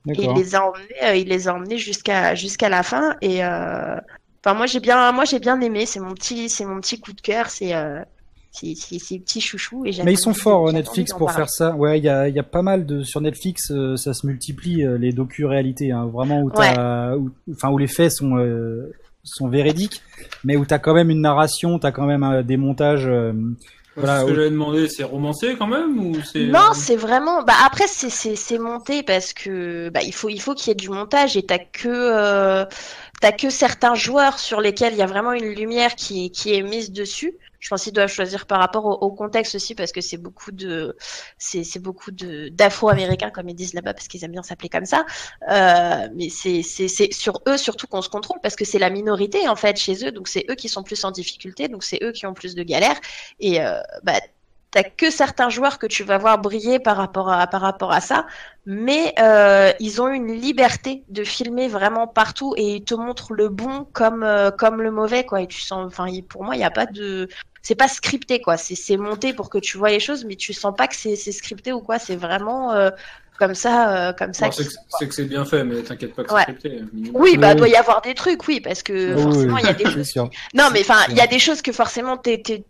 Et il les a emmenés, euh, il les a emmenés jusqu'à jusqu'à la fin. Et euh, enfin, moi j'ai bien, moi j'ai bien aimé. C'est mon petit, c'est mon petit coup de cœur. C'est euh, c'est. Et j'ai Mais ils sont forts j'ai Netflix pour parler. faire ça. Ouais, il y a, y a pas mal de sur Netflix, euh, ça se multiplie euh, les docu-réalités, hein, vraiment où où- enfin où les faits sont euh, sont véridiques, mais où t'as quand même une narration, t'as quand même euh, des montages. Euh, Voilà, ce que oui. j'avais demandé, c'est romancé quand même ou c'est Non, c'est vraiment. Bah après, c'est c'est c'est monté parce que bah il faut il faut qu'il y ait du montage et t'as que euh, t'as que certains joueurs sur lesquels il y a vraiment une lumière qui qui est mise dessus. Je pense qu'ils doivent choisir par rapport au, contexte aussi parce que c'est beaucoup de c'est c'est beaucoup de d'Afro-américains comme ils disent là-bas parce qu'ils aiment bien s'appeler comme ça. Euh, mais c'est c'est c'est sur eux surtout qu'on se contrôle parce que c'est la minorité en fait chez eux donc c'est eux qui sont plus en difficulté donc c'est eux qui ont plus de galères et euh, bah t'as que certains joueurs que tu vas voir briller par rapport à par rapport à ça, mais euh, ils ont une liberté de filmer vraiment partout et ils te montrent le bon comme euh, comme le mauvais quoi. Et tu sens, enfin pour moi il y a pas de, c'est pas scripté quoi. C'est c'est monté pour que tu vois les choses, mais tu sens pas que c'est scripté ou quoi. C'est vraiment euh, comme ça euh, comme ça. Bon, c'est que c'est bien fait, mais t'inquiète pas que Ouais. c'est scripté. minimum. Oui, bah Oui. doit y avoir des trucs, oui, parce que Oui, forcément oui. il y a des choses non, mais enfin, il y a des choses que forcément t'es-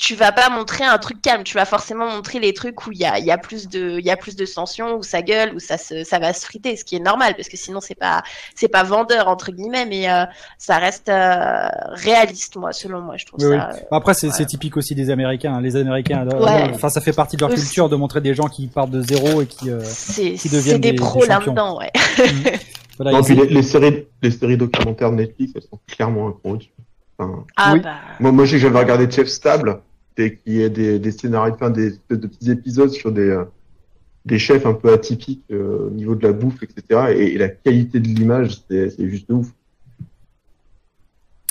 tu vas pas montrer un truc calme. Tu vas forcément montrer les trucs où il y a, il y a plus de, il y a plus de tension, où ça gueule, où ça se, ça va se friter, ce qui est normal parce que sinon c'est pas, c'est pas vendeur entre guillemets, mais euh, ça reste euh, réaliste, moi, selon moi, je trouve Oui, ça. euh, Après, c'est Ouais. c'est typique aussi des Américains. hein. Les Américains, Ouais. enfin, ça fait partie de leur Aussi. culture de montrer des gens qui partent de zéro et qui, euh, c'est, qui deviennent des, des- pros là-dedans, ouais. voilà, Non, puis les, les séries, les séries documentaires de Netflix, elles sont clairement un pro. Enfin, Ah Oui. bah. moi, moi, j'avais regardé Chef Stable, et qui est des, des scénarios, enfin, des, de, de petits épisodes sur des, euh, des chefs un peu atypiques euh, au niveau de la bouffe, etc. Et, et la qualité de l'image, c'est c'est juste ouf.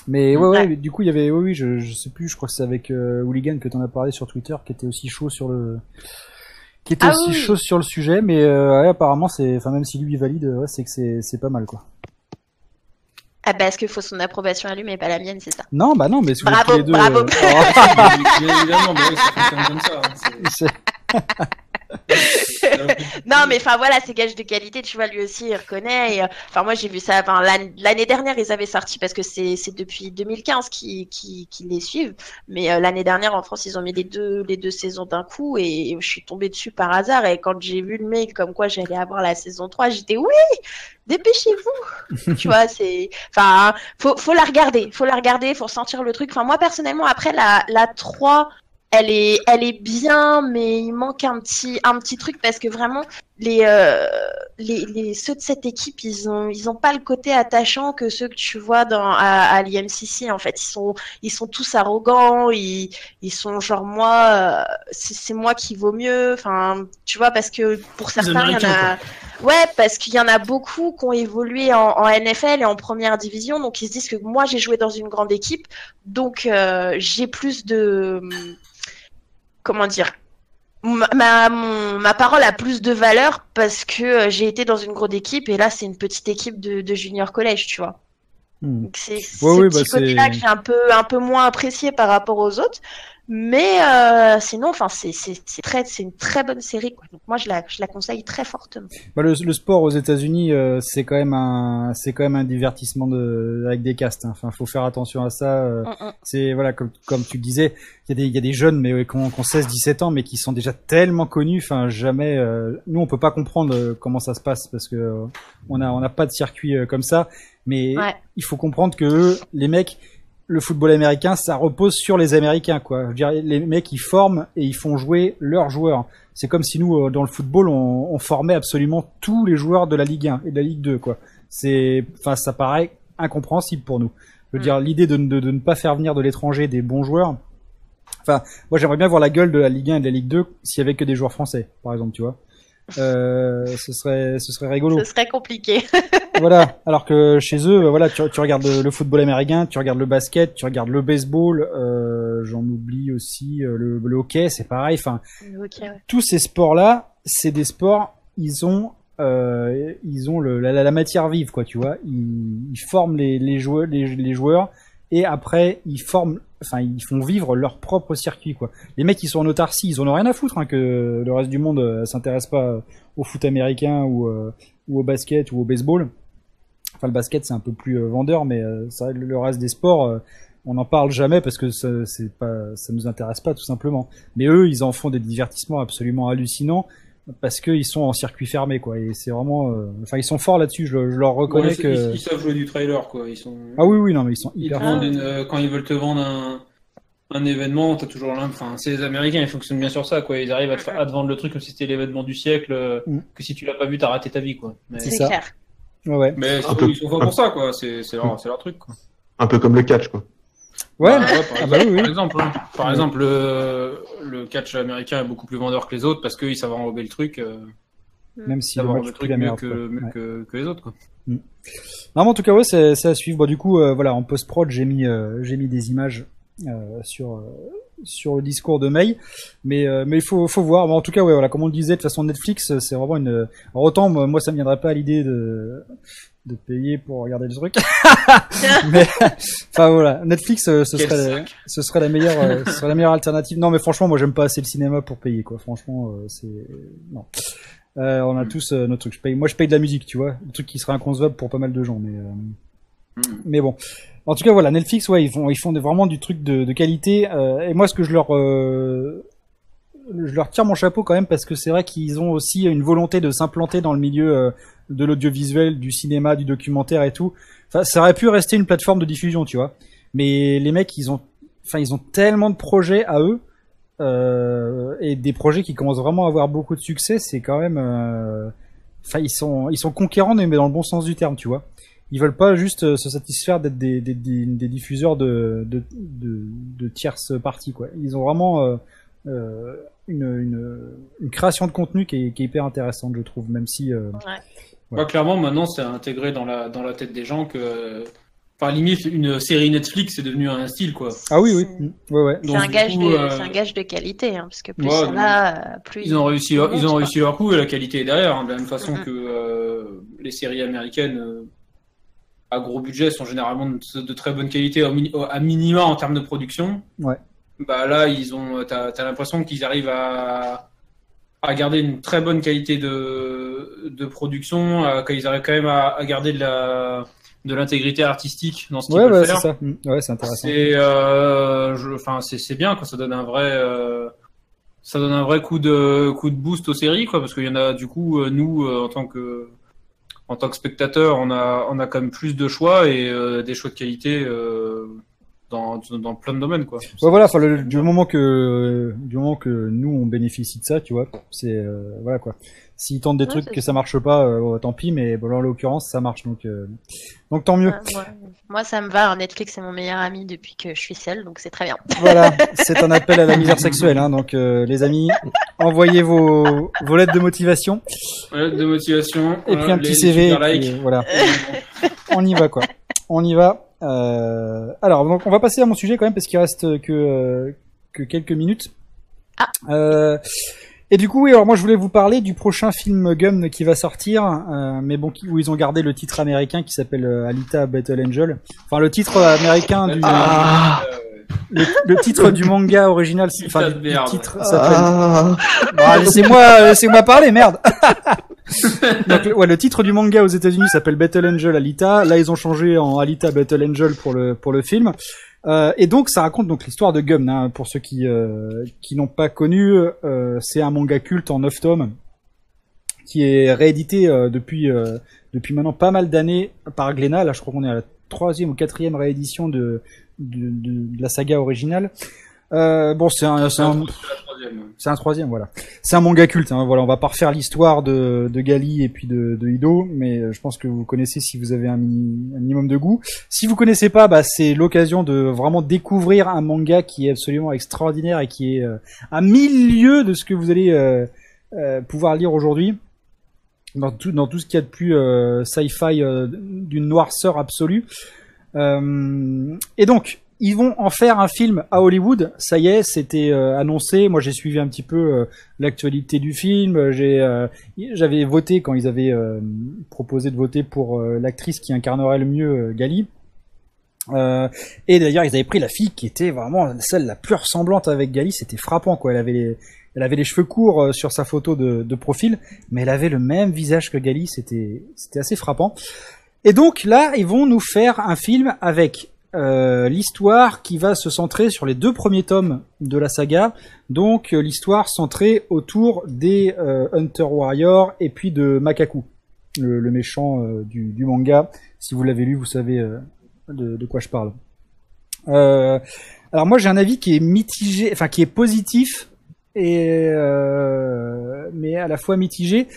Mais ouais, ouais, Ouais. mais du coup, il y avait, oui, oui, je, je sais plus, je crois que c'est avec euh, Hooligan que t'en as parlé sur Twitter, qui était aussi chaud sur le, qui était Ah aussi oui. chaud sur le sujet, mais euh, ouais, apparemment, c'est, enfin, même si lui il valide, ouais, c'est que c'est, c'est pas mal, quoi. Ah bah, est-ce qu'il faut son approbation à lui, mais pas la mienne, c'est ça. Non, bah non, mais si vous Bravo, tous les deux, bravo. euh, Bien évidemment, bah oui, ça fonctionne comme ça. hein. Non, mais enfin voilà, c'est gage de qualité, tu vois, lui aussi il reconnaît. euh, Enfin, moi j'ai vu ça. L'année dernière ils avaient sorti parce que c'est depuis 2015 qu'ils qui qui les suivent. Mais euh, l'année dernière en France ils ont mis les deux les deux saisons d'un coup et je suis tombée dessus par hasard. Et quand j'ai vu le mail comme quoi j'allais avoir la saison 3 j'étais oui, dépêchez-vous. tu vois, c'est. Enfin, faut faut la regarder, faut la regarder, faut ressentir le truc. Enfin, moi personnellement après la la 3 elle est, elle est bien, mais il manque un petit, un petit truc parce que vraiment, les, euh, les, les, ceux de cette équipe, ils ont, ils ont pas le côté attachant que ceux que tu vois dans, à, à l'IMCC. En fait, ils sont, ils sont tous arrogants, ils, ils sont genre moi, euh, c'est moi qui vaut mieux. Enfin, tu vois, parce que pour certains, il y en a. Ouais, parce qu'il y en a beaucoup qui ont évolué en, en NFL et en première division, donc ils se disent que moi j'ai joué dans une grande équipe, donc euh, j'ai plus de comment dire ma, ma, mon- ma parole a plus de valeur parce que euh, j'ai été dans une grande équipe et là c'est une petite équipe de, de junior collège, tu vois. Hmm. C'est ce Ouais, oui, petit bah, côté-là que j'ai un peu un peu moins apprécié par rapport aux autres, mais euh, sinon, enfin c'est très c'est une très bonne série quoi. Donc moi je la je la conseille très fortement. Bah, le, le sport aux États-Unis, euh, c'est quand même un, c'est quand même un divertissement de, avec des castes. hein. Enfin, faut faire attention à ça. euh, Mm, mm. c'est voilà, comme, comme tu disais, il y a des, il y a des jeunes, mais qui ont, qui ont 16, 17 ans, mais qui sont déjà tellement connus. Enfin, jamais. euh, nous, on peut pas comprendre euh, comment ça se passe parce que euh, on a, on n'a pas de circuit euh, comme ça. Mais Ouais. il faut comprendre que eux, les mecs, le football américain, ça repose sur les Américains, quoi. Je veux dire, les mecs, ils forment et ils font jouer leurs joueurs. C'est comme si nous, euh, dans le football, on, on formait absolument tous les joueurs de la Ligue 1 et de la Ligue 2, quoi. C'est, enfin, ça paraît incompréhensible pour nous. Je veux Mm. dire, l'idée de, de, de ne pas faire venir de l'étranger des bons joueurs. Enfin, moi, j'aimerais bien voir la gueule de la Ligue 1 et de la Ligue 2 s'il y avait que des joueurs français, par exemple, tu vois. Euh, ce serait, ce serait rigolo Ce serait compliqué. voilà. Alors que chez eux, euh, voilà, tu, tu regardes le, football américain, tu regardes le basket, tu regardes le baseball, euh, j'en oublie aussi euh, le, le hockey, c'est pareil. Enfin, ouais. tous ces sports-là, c'est des sports, ils ont, euh, ils ont le, la, la- la matière vive, quoi, tu vois. Ils, ils forment les, les joueurs, les, les joueurs, et après ils forment, enfin, ils font vivre leur propre circuit, quoi. Les mecs, ils sont en autarcie, ils en ont rien à foutre hein, que le reste du monde euh, s'intéresse pas au foot américain ou, euh, ou au basket ou au baseball. Enfin, le basket, c'est un peu plus euh, vendeur, mais euh, le reste des sports, euh, on n'en parle jamais parce que ça, c'est pas, ça nous intéresse pas tout simplement. Mais eux, ils en font des divertissements absolument hallucinants parce qu'ils sont en circuit fermé, quoi. Et c'est vraiment, euh, enfin, ils sont forts là-dessus. Je, je leur reconnais Ouais, que. ils, ils savent jouer du trailer, quoi. Ils sont. Ah oui, oui, non, mais ils sont Ils hyper. une- euh, quand ils veulent te vendre un, un événement, t'as toujours. Enfin, c'est les Américains, ils fonctionnent bien sur ça, quoi. Ils arrivent à te, fa- à te vendre le truc comme si c'était l'événement du siècle, euh, Mm. que si tu l'as pas vu, t'as raté ta vie, quoi. Mais, C'est clair. Ouais, ouais. mais Un peu- ils sont forts pour ça, quoi. C'est c'est leur, c'est leur truc, quoi. Un peu comme le catch, quoi. Ouais. Bah, ouais, par, Ah bah oui, oui. par exemple, hein. par Ouais. exemple, le, le catch américain est beaucoup plus vendeur que les autres parce qu'ils savent enrober le truc, euh, Même si savent le le truc la mieux, merde. que, quoi. mieux Ouais. que, que les autres, quoi. Non, mais en tout cas, ouais, c'est à suivre. Bon, du coup, euh, voilà, en post-prod, j'ai mis, euh, j'ai mis des images euh, sur euh, sur le discours de May, mais euh, mais il faut faut voir. Bon, en tout cas, ouais, voilà, comme on le disait, de toute façon, Netflix, c'est vraiment une. Alors, autant moi, moi, ça me viendrait pas à l'idée de de payer pour regarder le truc, mais enfin voilà, Netflix, euh, ce Quel serait sac. ce serait la meilleure euh, ce serait la meilleure alternative. Non, mais franchement, moi, j'aime pas assez le cinéma pour payer, quoi. Franchement, euh, c'est non. Euh, on a Mm. tous euh, notre truc. Je paye, moi, je paye de la musique, tu vois, le truc qui serait inconcevable pour pas mal de gens, mais. euh, Mm. mais bon. En tout cas, voilà, Netflix, ouais, ils font, ils font vraiment du truc de, de qualité. euh, et moi, ce que je leur, euh, je leur tire mon chapeau quand même parce que c'est vrai qu'ils ont aussi une volonté de s'implanter dans le milieu euh, de l'audiovisuel, du cinéma, du documentaire et tout. Enfin, ça aurait pu rester une plateforme de diffusion, tu vois. Mais les mecs, ils ont, enfin, ils ont tellement de projets à eux euh, et des projets qui commencent vraiment à avoir beaucoup de succès. C'est quand même, euh, enfin, ils sont, ils sont conquérants, mais dans le bon sens du terme, tu vois. Ils veulent pas juste euh, se satisfaire d'être des, des, des, diffuseurs de, de, de, de tierces parties, quoi. Ils ont vraiment euh, euh, une, une, une création de contenu qui est, qui est hyper intéressante, je trouve, même si. euh, Bah, clairement, maintenant, c'est intégré dans la, dans la tête des gens que, enfin, limite, une série Netflix, c'est devenu un style, quoi. Ah oui, oui, C'est- ouais, ouais. C'est un, euh, c'est un gage de qualité, hein, parce que plus Ouais, donc, va, euh, plus Ils ont réussi, leur, ils ont réussi leur coup et la qualité est derrière, hein, de la même façon que euh, les séries américaines euh, à gros budget sont généralement de, de très bonne qualité, à minima en termes de production. Ouais. Bah là, ils ont, t'as, t'as l'impression qu'ils arrivent à, à garder une très bonne qualité de, de production, à- qu'ils arrivent quand même à, à garder de la, de l'intégrité artistique dans ce qu'ils Ouais, ouais, c'est faire. ça. Mm. Ouais, c'est intéressant. C'est, euh, enfin, c'est, c'est bien, quoi. Ça donne un vrai, euh, ça donne un vrai coup de, coup de boost aux séries, quoi, parce qu'il y en a, du coup, euh, nous, euh, en tant que, en tant que spectateur, on a, on a quand même plus de choix et euh, des choix de qualité euh, dans, dans plein de domaines, quoi. Ouais, voilà, enfin, le- du moment que, du moment que nous on bénéficie de ça, tu vois, c'est, euh, voilà quoi. S'ils tentent des Ouais, trucs c'est que ça. marche pas, euh, bon, tant pis, mais bon, là, en l'occurrence, ça marche, donc, euh, donc tant mieux. Ouais, moi, moi, ça me va. hein, Netflix est mon meilleur ami depuis que je suis seule, donc c'est très bien. Voilà, c'est un appel à la misère sexuelle, hein, donc euh, les amis, envoyez vos, vos lettres de motivation Ouais, de motivation. et puis un les- petit CV, et puis, euh, voilà, on y va quoi, on y va. Euh, alors donc on va passer à mon sujet quand même parce qu'il reste que euh, que quelques minutes. Ah. Euh, et du coup, oui, alors moi je voulais vous parler du prochain film Gum qui va sortir, euh, mais bon, qui- où ils ont gardé le titre américain qui s'appelle euh, Alita Battle Angel. Enfin, le titre américain du, Ah, le, le titre du manga original, c'est- enfin, merde. titre s'appelle. ah, Ah, laissez-moi, laissez-moi parler, merde. Donc, le- ouais, le titre du manga aux États-Unis s'appelle Battle Angel Alita. Là, ils ont changé en Alita Battle Angel pour le pour le film. Euh, et donc, ça raconte donc l'histoire de Gum. Hein, pour ceux qui euh, qui n'ont pas connu, euh, c'est un manga culte en 9 tomes qui est réédité euh, depuis euh, depuis maintenant pas mal d'années par Glénat. Là, je crois qu'on est à la troisième ou quatrième réédition de de, de, de la saga originale. Euh, bon, c'est un, c'est un, C'est un troisième, voilà. C'est un manga culte. Hein, voilà, on va pas refaire l'histoire de, de Gali et puis de, de Ido, mais euh, je pense que vous connaissez si vous avez un, mini- un minimum de goût. Si vous connaissez pas, bah, c'est l'occasion de vraiment découvrir un manga qui est absolument extraordinaire et qui est euh, à mille lieues de ce que vous allez euh, euh, pouvoir lire aujourd'hui. Dans tout, dans tout ce qu'il y a de plus euh, sci-fi euh, d'une noirceur absolue. Euh, et donc, ils vont en faire un film à Hollywood. Ça y est, c'était euh, annoncé. Moi, j'ai suivi un petit peu euh, l'actualité du film. J'avais voté quand ils avaient proposé de voter pour l'actrice qui incarnerait le mieux Gali. Et d'ailleurs, ils avaient pris la fille qui était vraiment celle la plus ressemblante avec Gali. C'était frappant, quoi. Elle avait les, elle avait les cheveux courts sur sa photo de, de profil, mais elle avait le même visage que Gali. C'était, c'était assez frappant. Et donc là, ils vont nous faire un film avec euh, l'histoire qui va se centrer sur les deux premiers tomes de la saga. Donc euh, l'histoire centrée autour des euh, Hunter Warrior et puis de Makaku, le, méchant du, manga. Si vous l'avez lu, vous savez de, quoi je parle. Alors moi j'ai un avis qui est mitigé, enfin qui est positif mais à la fois mitigé.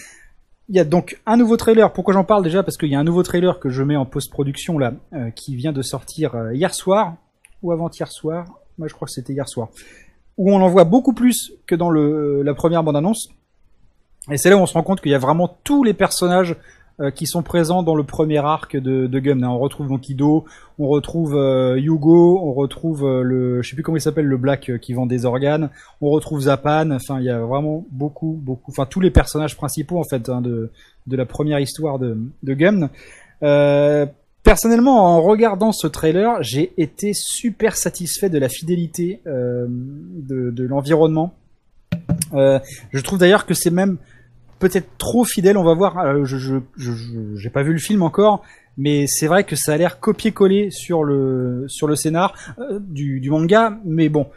Il y a donc un nouveau trailer. Pourquoi j'en parle déjà? Parce qu'il y a un nouveau trailer que je mets en post-production là, euh, qui vient de sortir euh, hier soir ou avant-hier soir. Moi, je crois que c'était hier soir. Où on en voit beaucoup plus que dans la première bande-annonce. Et c'est là où on se rend compte qu'il y a vraiment tous les personnages euh, qui sont présents dans le premier arc de, de. On retrouve donc Ido, on retrouve euh, Yugo, on retrouve euh, le, je sais plus comment il s'appelle, le Black euh, qui vend des organes, on retrouve Zapan. Enfin, il y a vraiment beaucoup, beaucoup, enfin tous les personnages principaux en fait hein, de, de la première histoire de, de personnellement, en regardant ce trailer, j'ai été super satisfait de la fidélité de, de l'environnement. Je trouve d'ailleurs que c'est même peut-être trop fidèle. On va voir. euh, je, j'ai pas vu le film encore, mais c'est vrai que ça a l'air copier-coller sur le sur scénar euh, du, manga. Mais bon,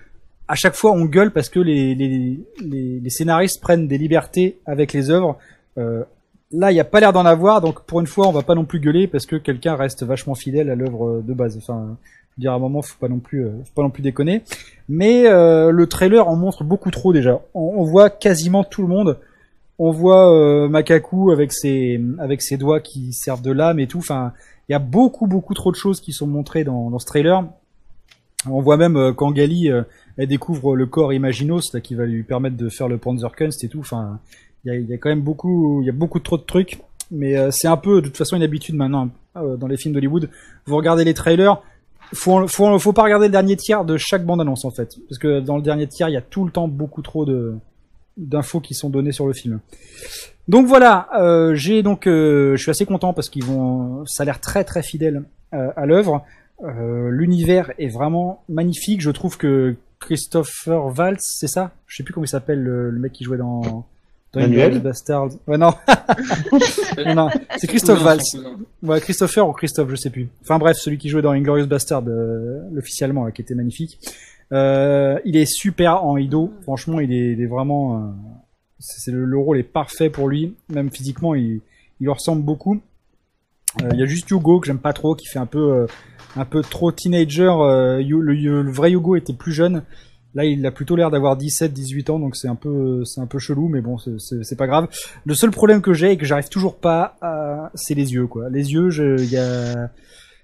à chaque fois on gueule parce que les scénaristes prennent des libertés avec les œuvres. Euh, là, il y a pas l'air d'en avoir, donc pour une fois, on va pas non plus gueuler parce que quelqu'un reste vachement fidèle à l'œuvre de base. Enfin, dire à un moment, faut pas non plus, faut pas non plus déconner. Mais le trailer en montre beaucoup trop déjà. On voit quasiment tout le monde. On voit euh, Makaku avec ses avec ses doigts qui servent de lame et tout. Enfin, il y a beaucoup beaucoup trop de choses qui sont montrées dans, dans ce trailer. On voit même euh, quand Gali euh, elle découvre le corps Imaginos là, qui va lui permettre de faire le Panzerkunst et tout. Enfin, il y a, y a quand même beaucoup il y a beaucoup trop de trucs. Mais euh, c'est un peu de toute façon une habitude maintenant euh, dans les films d'Hollywood. Vous regardez les trailers, faut, faut, faut pas regarder le dernier tiers de chaque bande annonce en fait, parce que dans le dernier tiers il y a tout le temps beaucoup trop de d'infos qui sont données sur le film. Donc voilà, euh, j'ai donc, euh, je suis assez content parce qu'ils vont, ça a l'air très très fidèle euh, à l'œuvre. Euh, L'univers est vraiment magnifique. Je trouve que Christopher Waltz, c'est ça? Je sais plus comment il s'appelle le, le mec qui jouait dans, dans Manuel? Basterds. Ouais non, non, non, c'est Christophe Waltz. Ouais, Christopher ou Christophe, je sais plus. Enfin bref, celui qui jouait dans Inglorious Bastard euh, officiellement, là, qui était magnifique. Euh, il est super en Ido. Franchement, il est, vraiment. euh, c'est le, le rôle est parfait pour lui. Même physiquement, il, il ressemble beaucoup. Euh, Il y a juste Hugo que j'aime pas trop, qui fait un peu, euh, un peu trop teenager. euh, Yu- le, le vrai Hugo était plus jeune. Là, il a plutôt l'air d'avoir 17, 18 ans, donc c'est un peu, c'est un peu chelou, mais bon, c'est- pas grave. Le seul problème que j'ai et que j'arrive toujours pas à, c'est les yeux, quoi. Les yeux, il y a,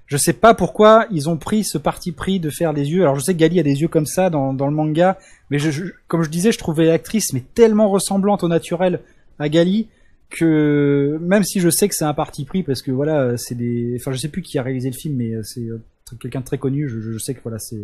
je sais pas pourquoi ils ont pris ce parti pris de faire les yeux. Alors je sais que Gali a des yeux comme ça dans, dans le manga, mais je, je- comme je disais, je trouvais l'actrice mais tellement ressemblante au naturel à Gali que même si je sais que c'est un parti pris parce que voilà, c'est des, enfin je sais plus qui a réalisé le film, mais c'est euh, quelqu'un de très connu. Je, je sais que voilà, c'est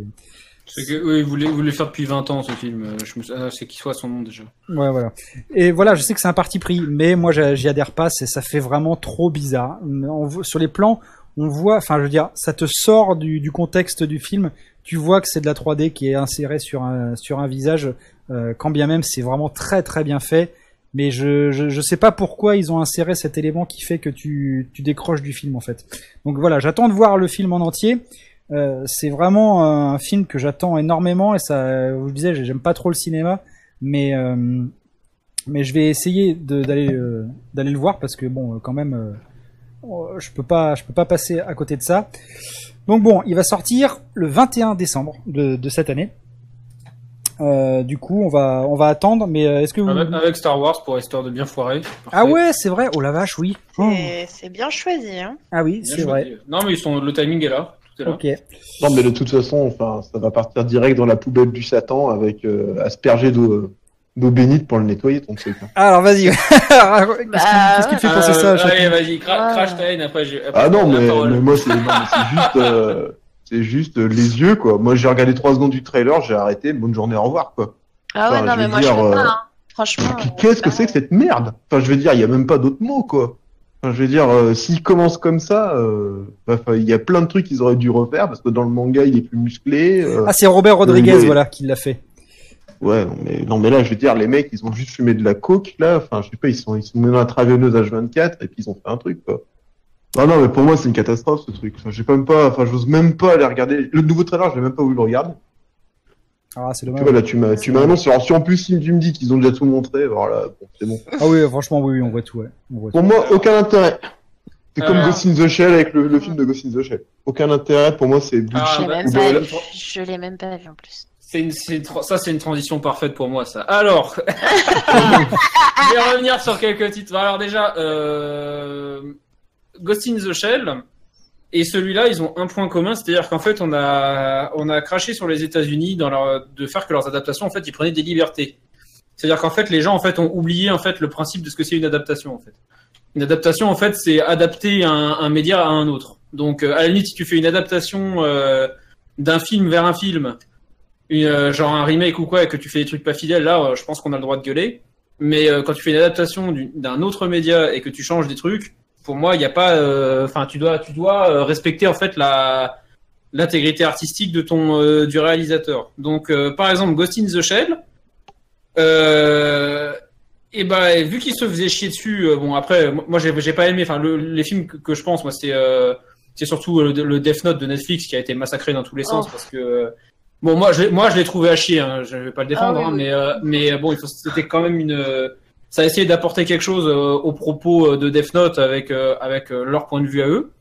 que, oui, il voulait, il voulait faire depuis 20 ans ce film. Euh, Je me, ah, c'est qui soit son nom déjà. Ouais, voilà. Et voilà, je sais que c'est un parti pris, mais moi j'y adhère pas, c'est- ça fait vraiment trop bizarre. On sur les plans, on voit, enfin je veux dire, ça te sort du, contexte du film, tu vois que c'est de la 3D qui est insérée sur un, visage, euh, quand bien même c'est vraiment très très bien fait, mais je, je, je sais pas pourquoi ils ont inséré cet élément qui fait que tu, décroches du film en fait. Donc voilà, j'attends de voir le film en entier. Euh, c'est vraiment un film que j'attends énormément et ça, je vous disais, j'aime pas trop le cinéma, mais euh, je vais essayer d'aller d'aller le voir parce que bon, quand même, je peux pas je peux pas passer à côté de ça. Donc bon, il va sortir le 21 décembre de, de cette année. Euh, du coup, on va on va attendre, mais euh, est-ce que vous Avec, avec Star Wars pour histoire de bien foirer. ah ouais, c'est vrai. Oh la vache, oui. C'est- bien choisi. Hein. Ah oui, c'est vrai. Non, mais ils sont, le timing est là. Tout est là. Ok. Non, mais de toute façon, enfin, ça va partir direct dans la poubelle du Satan avec euh, asperger d'eau d'eau bénite pour le nettoyer, ton truc. hein. Alors vas-y. Qu'est-ce qui, qu'est-ce qui te fait penser ça Euh, Chacun Allez, vas-y, cra- Ah. crash ta haine, après j'ai. après, Ah non, mais, moi, c'est juste, euh, c'est juste euh, les yeux, quoi. Moi, j'ai regardé trois secondes du trailer, j'ai arrêté, bonne journée, au revoir, quoi. Ah ouais, Enfin, non, je mais moi dire, je peux euh, pas. Hein. Franchement. Euh, qu'est-ce que c'est que cette merde? Enfin, je veux dire, il y a même pas d'autres mots, quoi. Enfin, je veux dire, euh, s'il commence comme ça, euh, bah, il y a plein de trucs qu'ils auraient dû refaire parce que dans le manga, il est plus musclé. euh, Ah, c'est Robert Rodriguez, voilà, qui l'a fait. Ouais, non mais, non mais là, je veux dire, les mecs, ils ont juste fumé de la coke, là. Enfin, je sais pas, ils sont, ils sont menés à la travionneuse H24 et puis ils ont fait un truc, quoi. Non, non, mais pour moi, c'est une catastrophe ce truc. Enfin, j'ai même pas, enfin, j'ose même pas aller regarder. Le nouveau trailer, je l'ai même pas voulu le regarder. Ah, c'est Tu dommage. vois, là, tu m'as, tu m'as annoncé. Alors, si en plus, tu me dis qu'ils ont déjà tout montré, voilà, bon, c'est bon. Ah oui, franchement, oui, oui, on voit tout, ouais. On voit tout. Pour moi, aucun intérêt. C'est comme Alors. Ghost in the Shell avec le, le film de Ghost in the Shell. Aucun intérêt, pour moi, c'est Ah, bullshit. bah, vu. Je l'ai même pas vu en plus. Ça, c'est une transition parfaite pour moi, ça. Alors, je vais revenir sur quelques titres. Alors déjà, euh, Ghost in the Shell et celui-là, ils ont un point commun, c'est-à-dire qu'en fait, on a, on a craché sur les États-Unis de faire que leurs adaptations, en fait, ils prenaient des libertés. C'est-à-dire qu'en fait, les gens, en fait, ont oublié en fait le principe de ce que c'est une adaptation, en fait. Une adaptation, en fait, c'est adapter un, un média à un autre. Donc, euh, à la limite, si tu fais une adaptation euh, d'un film vers un film, une, euh, genre un remake ou quoi, et que tu fais des trucs pas fidèles, là, euh, je pense qu'on a le droit de gueuler. Mais euh, quand tu fais une adaptation d'un autre média et que tu changes des trucs, pour moi, il n'y a pas. euh, Enfin, tu dois, tu dois euh, respecter en fait la l'intégrité artistique de ton euh, du réalisateur. Donc, euh, par exemple, Ghost in the Shell. Euh, et ben, vu qu'il se faisait chier dessus, euh, bon après, moi j'ai j'ai pas aimé. Enfin, le- les films que, que je pense, moi, c'était euh, c'est surtout le, le Death Note de Netflix qui a été massacré dans tous les sens Oh. parce que euh, bon, moi, je, moi, je l'ai trouvé à chier. Hein, je vais pas le défendre, Ah oui, hein, mais euh, mais bon, il faut, c'était quand même une. euh, Ça a essayé d'apporter quelque chose euh, au propos euh, de Death Note avec euh, avec euh, leur point de vue à eux.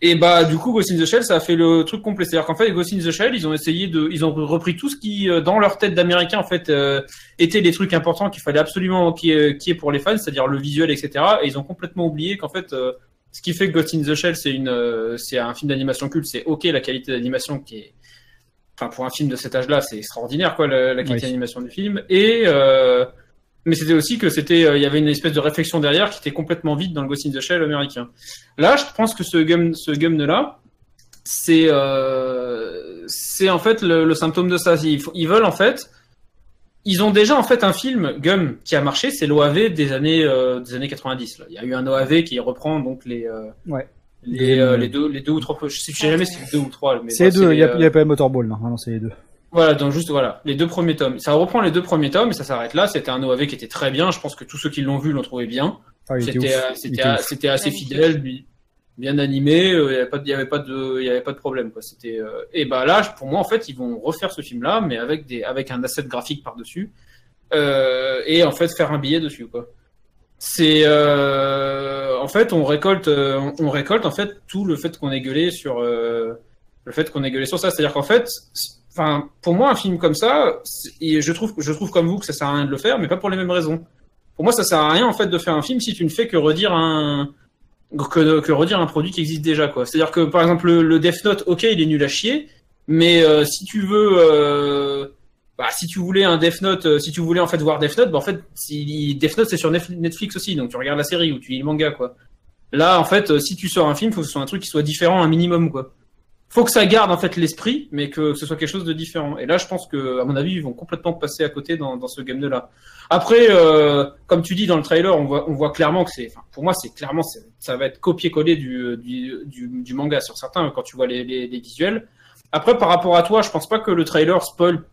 Et bah du coup Ghost in the Shell ça a fait le truc complet. C'est-à-dire qu'en fait Ghost in the Shell ils ont essayé de ils ont repris tout ce qui euh, dans leur tête d'américain en fait euh, étaient les trucs importants qu'il fallait absolument y ait pour les fans, c'est-à-dire le visuel etc. Et ils ont complètement oublié qu'en fait euh, ce qui fait que Ghost in the Shell c'est une euh, c'est un film d'animation culte, c'est ok la qualité d'animation qui est enfin pour un film de cet âge-là c'est extraordinaire quoi la, la qualité Oui. d'animation du film et euh, mais c'était aussi que c'était euh, il y avait une espèce de réflexion derrière qui était complètement vide dans le Ghost in the Shell américain. Là, je pense que ce gum, ce gum là, c'est euh, c'est en fait le, le symptôme de ça. Ils, veulent en fait, ils ont déjà en fait un film Gum qui a marché, c'est l'OAV des années euh, des années 90. Là. Il y a eu un OAV qui reprend donc les euh, Ouais. Les, euh, les deux les deux ou trois. Je sais, je sais jamais si c'est deux ou trois. Mais C'est les bon, deux, il y, a- euh, y a pas Motorball, non, Ah non, c'est les deux. voilà, donc juste voilà, les deux premiers tomes. Ça reprend les deux premiers tomes et ça s'arrête là. C'était un OAV qui était très bien. Je pense que tous ceux qui l'ont vu l'ont trouvé bien. Ah, C'était euh, euh, assez fidèle, bi- bien animé. euh, Il y avait pas de- il y avait pas de il y avait pas de problème quoi. C'était euh, et bah là pour moi en fait ils vont refaire ce film là mais avec des avec un asset graphique par dessus euh, et en fait faire un billet dessus quoi. C'est euh, en fait on récolte euh, on, récolte en fait tout le fait qu'on ait gueulé sur euh, le fait qu'on ait gueulé sur ça. C'est-à-dire qu'en fait c'est- Enfin, pour moi, un film comme ça, c'est- je trouve, je trouve comme vous que ça sert à rien de le faire, mais pas pour les mêmes raisons. Pour moi, ça sert à rien en fait de faire un film si tu ne fais que redire un que, que redire un produit qui existe déjà quoi. C'est-à-dire que par exemple le, le Death Note, ok, il est nul à chier, mais euh, si tu veux, euh, bah, si tu voulais un Death Note, euh, si tu voulais en fait voir Death Note, bah, en fait, si, Death Note c'est sur Netflix aussi, donc tu regardes la série ou tu lis le manga quoi. Là, en fait, euh, si tu sors un film, faut que ce soit un truc qui soit différent un minimum quoi. Faut que ça garde en fait l'esprit, mais que ce soit quelque chose de différent. Et là, je pense que, à mon avis, ils vont complètement passer à côté dans, dans ce game de là. Après, euh, comme tu dis dans le trailer, on voit, on voit clairement que c'est, pour moi, c'est clairement, ça va être copié-collé du, du, du, du manga sur certains quand tu vois les, les, les visuels. Après, par rapport à toi, je pense pas que le trailer spoil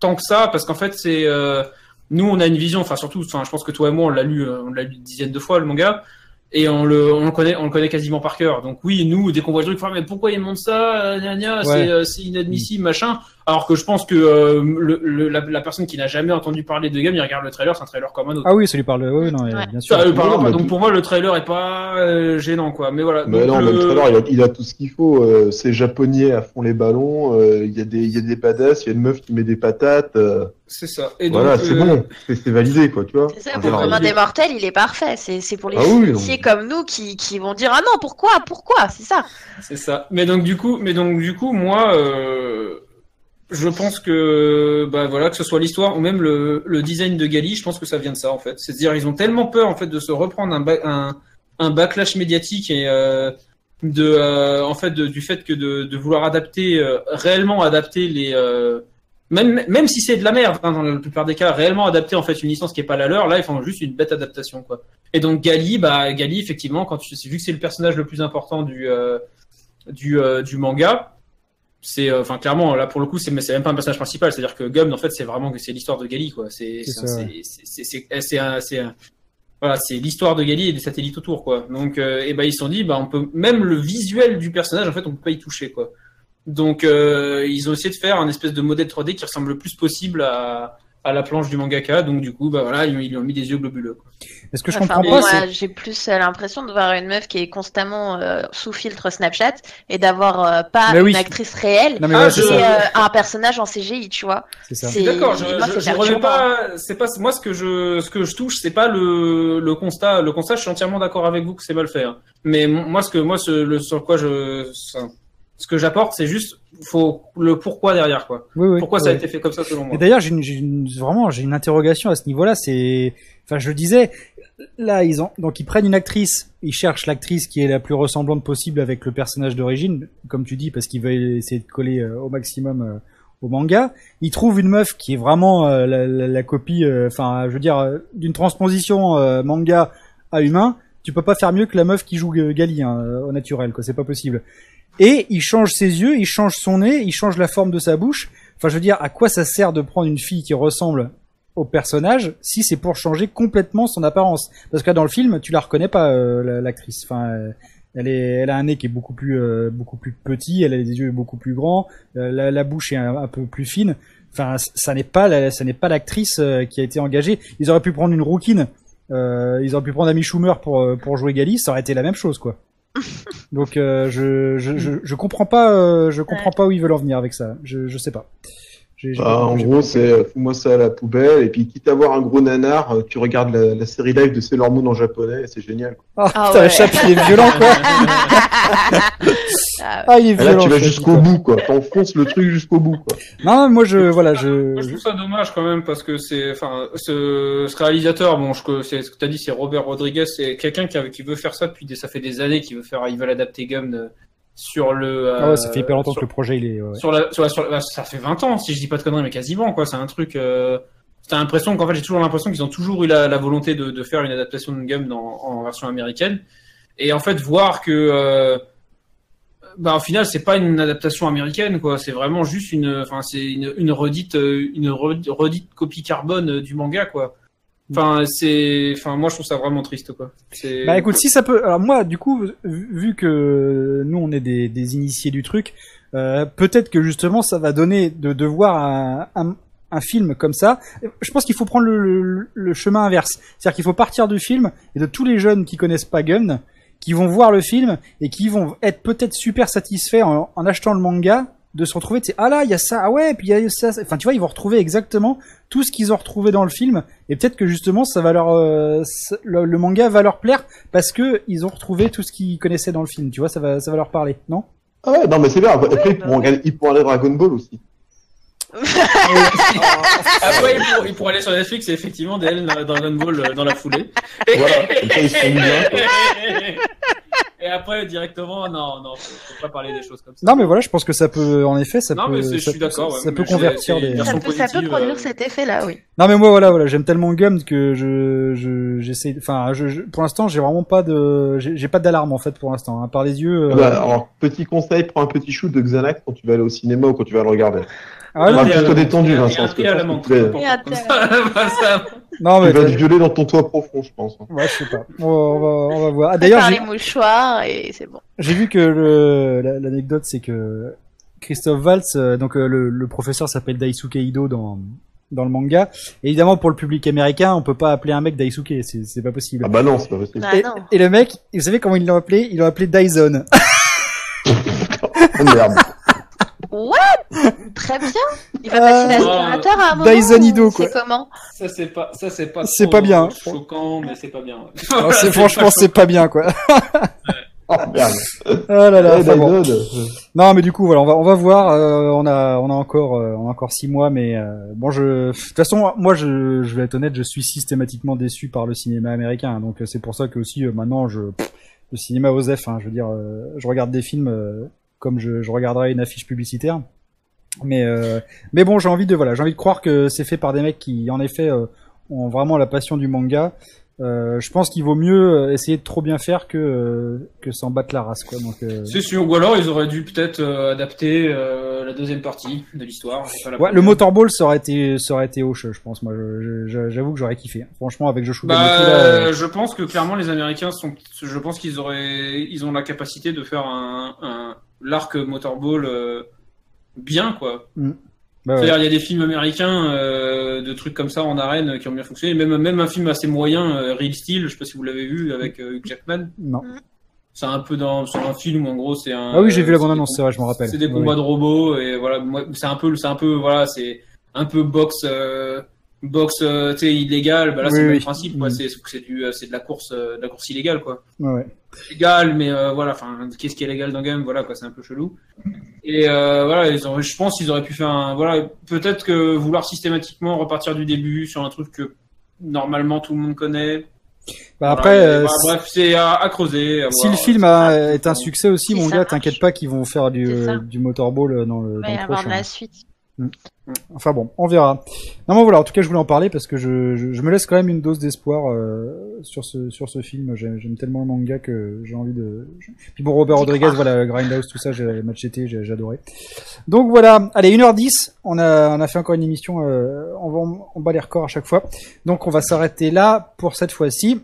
tant que ça, parce qu'en fait, c'est, euh, nous, on a une vision, enfin, surtout, enfin, je pense que toi et moi, on l'a lu, euh, on l'a lu une dizaine de fois, le manga. Et on le, on le connaît, on le connaît quasiment par cœur. Donc oui, nous, dès qu'on voit le truc, enfin, mais pourquoi ils montrent ça, euh, gna gna, Ouais. c'est, euh, c'est inadmissible, machin. Alors que je pense que euh, le, le- la, la personne qui n'a jamais entendu parler de game, il regarde le trailer, c'est un trailer comme un autre. Ah oui, ça lui parle. Oui, non, Ouais. bien sûr. Ça lui parlera Non, pas. Donc pour moi, le trailer est pas euh, gênant, quoi. Mais voilà. Mais Donc, non, le- mais le trailer, il a, il a tout ce qu'il faut. euh, c'est japonais à fond les ballons. euh, Il y a des, il y a des badass. Il y a une meuf qui met des patates. euh, c'est ça. Et donc, voilà, c'est euh, bon. C'est c'est validé, quoi, tu vois. C'est ça, pour le commun des mortels, il est parfait. C'est c'est pour les Ah oui, non. comme nous qui, qui vont dire Ah non, pourquoi Pourquoi C'est ça. C'est ça. Mais donc du coup, mais donc du coup, moi, euh, je pense que bah voilà, que ce soit l'histoire ou même le, le design de Gali, je pense que ça vient de ça en fait. C'est-à-dire ils ont tellement peur en fait de se reprendre un un, un backlash médiatique et euh, de euh, en fait du fait que de, de vouloir adapter euh, réellement adapter les euh, même même si c'est de la merde hein, dans la plupart des cas réellement adapter en fait une licence qui est pas la leur là ils font juste une bête adaptation quoi et donc Gali bah Gali effectivement quand tu vu que c'est le personnage le plus important du euh, du, euh, du manga. C'est euh, enfin clairement là pour le coup c'est mais c'est même pas un personnage principal, c'est-à-dire que Gum en fait c'est vraiment que c'est l'histoire de Gali quoi. C'est C'est c'est c'est c'est c'est c'est- c'est un c'est un voilà, c'est l'histoire de Gali et des satellites autour, quoi. Donc, euh, et ben ils se sont dit, bah on peut même le visuel du personnage, en fait, on peut pas y toucher, quoi. Donc, euh, ils ont essayé de faire un espèce de modèle 3D qui ressemble le plus possible à, à la planche du mangaka. Donc, du coup, bah voilà, ils, ils lui ont mis des yeux globuleux. Quoi. Est-ce que je Enfin, comprends pas moi, c'est- j'ai plus euh, l'impression de voir une meuf qui est constamment euh, sous filtre Snapchat et d'avoir euh, pas oui. une actrice réelle Non mais Ah, je- et euh, un personnage en CGI, tu vois. C'est ça. c'est- D'accord, je, moi, je, je remets pas, c'est pas, moi ce que je, ce que je touche, c'est pas le, le constat, le constat, je suis entièrement d'accord avec vous que c'est mal fait. hein. Mais moi, ce que, moi, ce, le, sur quoi je, ça- ce que j'apporte, c'est juste, faut le pourquoi derrière, quoi. Oui, oui, Pourquoi ça a été fait comme ça selon moi. Et d'ailleurs, j'ai une, une- vraiment, j'ai une interrogation à ce niveau-là. C'est, enfin, je le disais, là, ils ont, donc ils prennent une actrice, ils cherchent l'actrice qui est la plus ressemblante possible avec le personnage d'origine, comme tu dis, parce qu'ils veulent essayer de coller euh, au maximum euh, au manga. Ils trouvent une meuf qui est vraiment euh, la, la- la copie, enfin, je veux dire, d'une transposition manga à humain. Tu peux pas faire mieux que la meuf qui joue Gali hein, au naturel, quoi. C'est pas possible. Et il change ses yeux, il change son nez, il change la forme de sa bouche. Enfin, je veux dire, à quoi ça sert de prendre une fille qui ressemble au personnage si c'est pour changer complètement son apparence? Parce que là, dans le film, tu la reconnais pas, euh, la- l'actrice. Enfin, elle est, elle a un nez qui est beaucoup plus, euh, beaucoup plus petit, elle a des yeux beaucoup plus grands, euh, la, la bouche est un, peu plus fine. Enfin, ça n'est pas, la- ça n'est pas l'actrice euh, qui a été engagée. Ils auraient pu prendre une rouquine. Euh, ils auraient pu prendre Amy Schumer pour pour jouer Gali, ça aurait été la même chose, quoi. Donc euh, je, je, je je comprends pas euh, je comprends pas où ils veulent en venir avec ça. Je je sais pas. Bah, en gros, c'est euh, fous-moi ça à la poubelle, et puis quitte à voir un gros nanar, euh, tu regardes la, la série live de Sailor Moon en japonais, et c'est génial. quoi. Ah, Ah putain, ouais. il est violent quoi. Ah, Ah il est Et là, violent. tu vas jusqu'au bout, quoi. T'enfonces le truc jusqu'au bout, quoi. Non moi je voilà je, Moi, je trouve ça dommage quand même parce que c'est, enfin, ce, ce réalisateur, bon, je, que- c'est ce que t'as dit, c'est Robert Rodriguez, c'est quelqu'un qui, veut faire ça depuis des, ça fait des années, qui veut faire, ils veulent adapter Gum de- sur le. ah ouais, ça fait hyper longtemps sur, que le projet il est ouais. sur la, sur la- sur la- ça fait 20 ans, si je dis pas de conneries, mais quasiment, quoi. C'est un truc. Euh, T'as l'impression qu'en fait, j'ai toujours l'impression qu'ils ont toujours eu la, la volonté de, de faire une adaptation de Gum dans, en version américaine. Et en fait, voir que, euh, bah, au final, c'est pas une adaptation américaine, quoi. C'est vraiment juste une, enfin, c'est une, une redite, euh, une re- redite copie carbone euh, du manga, quoi. Enfin, c'est, enfin, moi, je trouve ça vraiment triste, quoi. Bah écoute, si ça peut. Alors moi, du coup, vu que nous on est des, initiés du truc, euh, peut-être que justement ça va donner de, de voir un, un, film comme ça. Je pense qu'il faut prendre le, le, le chemin inverse, c'est-à-dire qu'il faut partir du film et de tous les jeunes qui connaissent pas Gun, qui vont voir le film et qui vont être peut-être super satisfaits en achetant le manga de se retrouver, tu sais, ah là, il y a ça, ah ouais, puis il y a ça, enfin tu vois, ils vont retrouver exactement tout ce qu'ils ont retrouvé dans le film et peut-être que justement ça va leur euh, ça- le, le manga va leur plaire parce que ils ont retrouvé tout ce qu'ils connaissaient dans le film tu vois ça va ça va leur parler non? Ah ouais, non, mais c'est bien. Après, Ouais, ils, bah pourront regarder, ils pourront aller Dragon Ball aussi. Après, il pourrait, il pourrait aller sur Netflix et effectivement, DL dans Dragon Ball euh, dans la foulée. Voilà, comme ça, ils seront bien, quoi. Et après, directement, non, non, faut, faut pas parler des choses comme ça. non mais voilà je pense que ça peut en effet ça Non, peut mais c'est- je ça, suis d'accord, ça- ouais, ça mais peut convertir des ça, peut, ça peut produire euh, cet effet-là, oui. non mais moi voilà voilà j'aime tellement Gum que je je j'essaie enfin je, je- pour l'instant j'ai vraiment pas de j'ai j'ai pas d'alarme en fait pour l'instant hein, par les yeux euh, Bah, alors, petit conseil, prends un petit shoot de Xanax quand tu vas aller au cinéma ou quand tu vas le regarder. Ah, on plus te détendu, a- Vincent, a parce que je pense que tu vas- non mais Tu vas te violer dans ton toit profond, je pense. ouais je sais pas on va on va, on va voir ah, d'ailleurs les mouchoirs et c'est bon. J'ai vu que l'anecdote, c'est que Christophe Waltz, euh, donc euh, le, le professeur s'appelle Daisuke Ido dans dans le manga. Et évidemment, pour le public américain, on peut pas appeler un mec Daisuke, c'est c'est pas possible. Ah bah non, c'est pas possible. Ah et, non. et le mec, vous savez comment ils l'ont appelé? Ils l'ont appelé Dyson. Oh merde. What? Très bien. Il va Euh, passer l'aspirateur à un moment. Dyson Ido, quoi. C'est comment Ça, c'est pas, ça, c'est pas. C'est pas bien. Choquant, mais c'est pas bien. ouais. Alors, c'est- franchement, pas c'est pas bien, quoi. Oh merde. Oh là là. Eh, enfin bon. Non, mais du coup, voilà, on va on va voir. euh, on a on a encore euh, on a encore six mois, mais euh, bon, je de toute façon, moi, je je vais être honnête, je suis systématiquement déçu par le cinéma américain. Donc euh, c'est pour ça que aussi euh, maintenant, je pff, le cinéma Osef, hein, je veux dire, euh, je regarde des films euh, comme je je regarderais une affiche publicitaire. Mais euh, mais bon, j'ai envie de voilà, j'ai envie de croire que c'est fait par des mecs qui, en effet, euh, ont vraiment la passion du manga Euh, je pense qu'il vaut mieux euh, essayer de trop bien faire que euh, que s'en battre la race, quoi. Donc, euh, C'est sûr. Ou alors ils auraient dû peut-être euh, adapter euh, la deuxième partie de l'histoire. ouais, le motorball, ça aurait été, ça aurait été hoche, je pense. Moi, j'avoue que j'aurais kiffé. Franchement, avec Joshua Bah, euh, je pense que clairement les Américains sont, je pense qu'ils auraient, ils ont la capacité de faire un, un l'arc motorball euh, bien quoi. bah ouais. C'est-à-dire il y a des films américains euh, de trucs comme ça en arène qui ont bien fonctionné. Même même un film assez moyen, euh, Real Steel, je sais pas si vous l'avez vu avec euh, Hugh Jackman. non. C'est un peu dans sur un film où en gros c'est un. Ah oui, j'ai vu la c'est bande annonce, c'est vrai, je me rappelle. C'est des combats oui. de robots et voilà, c'est un peu, c'est un peu, voilà, c'est un peu boxe, euh, boxe, euh, tu sais, illégale. Bah là, Oui, c'est le oui. même principe, quoi. Mm. C'est, c'est du, euh, c'est de la course, euh, de la course illégale, quoi. Ouais. Légal, mais euh, voilà, enfin, qu'est-ce qui est légal dans le game, voilà, quoi, c'est un peu chelou. Et euh, voilà, ils ont, je pense qu'ils auraient pu faire un, voilà, peut-être que vouloir systématiquement repartir du début sur un truc que normalement tout le monde connaît. Bah après, euh, bah, bref, c'est à, à creuser. à si voir. le film a, est un succès aussi, Si mon gars, t'inquiète pas qu'ils vont faire du, motorball dans le, Il va y avoir de la suite. Enfin bon, on verra. Non, mais voilà, en tout cas, je voulais en parler parce que je, je, je me laisse quand même une dose d'espoir euh, sur ce sur ce film. J'aime tellement le manga que j'ai envie de. Puis bon, Robert Rodriguez, voilà, Grindhouse, tout ça, j'ai match GT, j'ai j'ai adoré. Donc voilà, allez, 1h10, on a on a fait encore une émission, euh, on va on bat les records à chaque fois. Donc on va s'arrêter là pour cette fois-ci.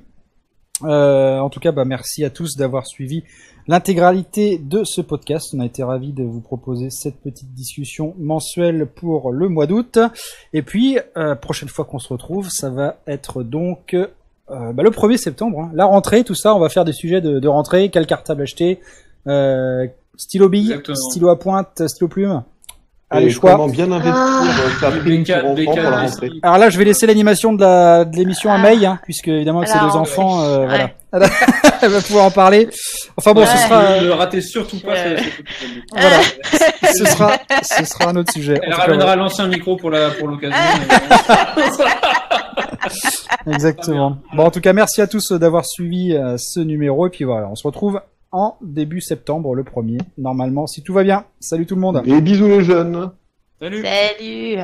Euh, en tout cas, bah, merci à tous d'avoir suivi l'intégralité de ce podcast. On a été ravis de vous proposer cette petite discussion mensuelle pour le mois d'août. Et puis, euh, prochaine fois qu'on se retrouve, ça va être donc euh, bah, le 1er septembre. hein. La rentrée, tout ça, on va faire des sujets de, de rentrée. Quel cartable acheter euh, Stylo bille, Exactement. stylo à pointe, stylo plume? Allez, Et choix. comment bien investir Ah. euh, sa prime BK, pour enfants BK, pour la rentrée? Alors là, je vais laisser l'animation de la de l'émission à Ah. May, hein, puisque évidemment avec ses deux enfants, euh, ouais. voilà, elle va pouvoir en parler. Enfin bon, Ouais. ce sera, Ne ratez surtout pas Euh, voilà, ce sera, ce sera un autre sujet. Elle ramènera l'ancien micro pour la pour l'occasion. ouais, exactement. Bon, en tout cas, merci à tous d'avoir suivi euh, ce numéro et puis voilà, on se retrouve en début septembre, le premier, normalement, si tout va bien. Salut tout le monde. Et bisous les jeunes. Salut. Salut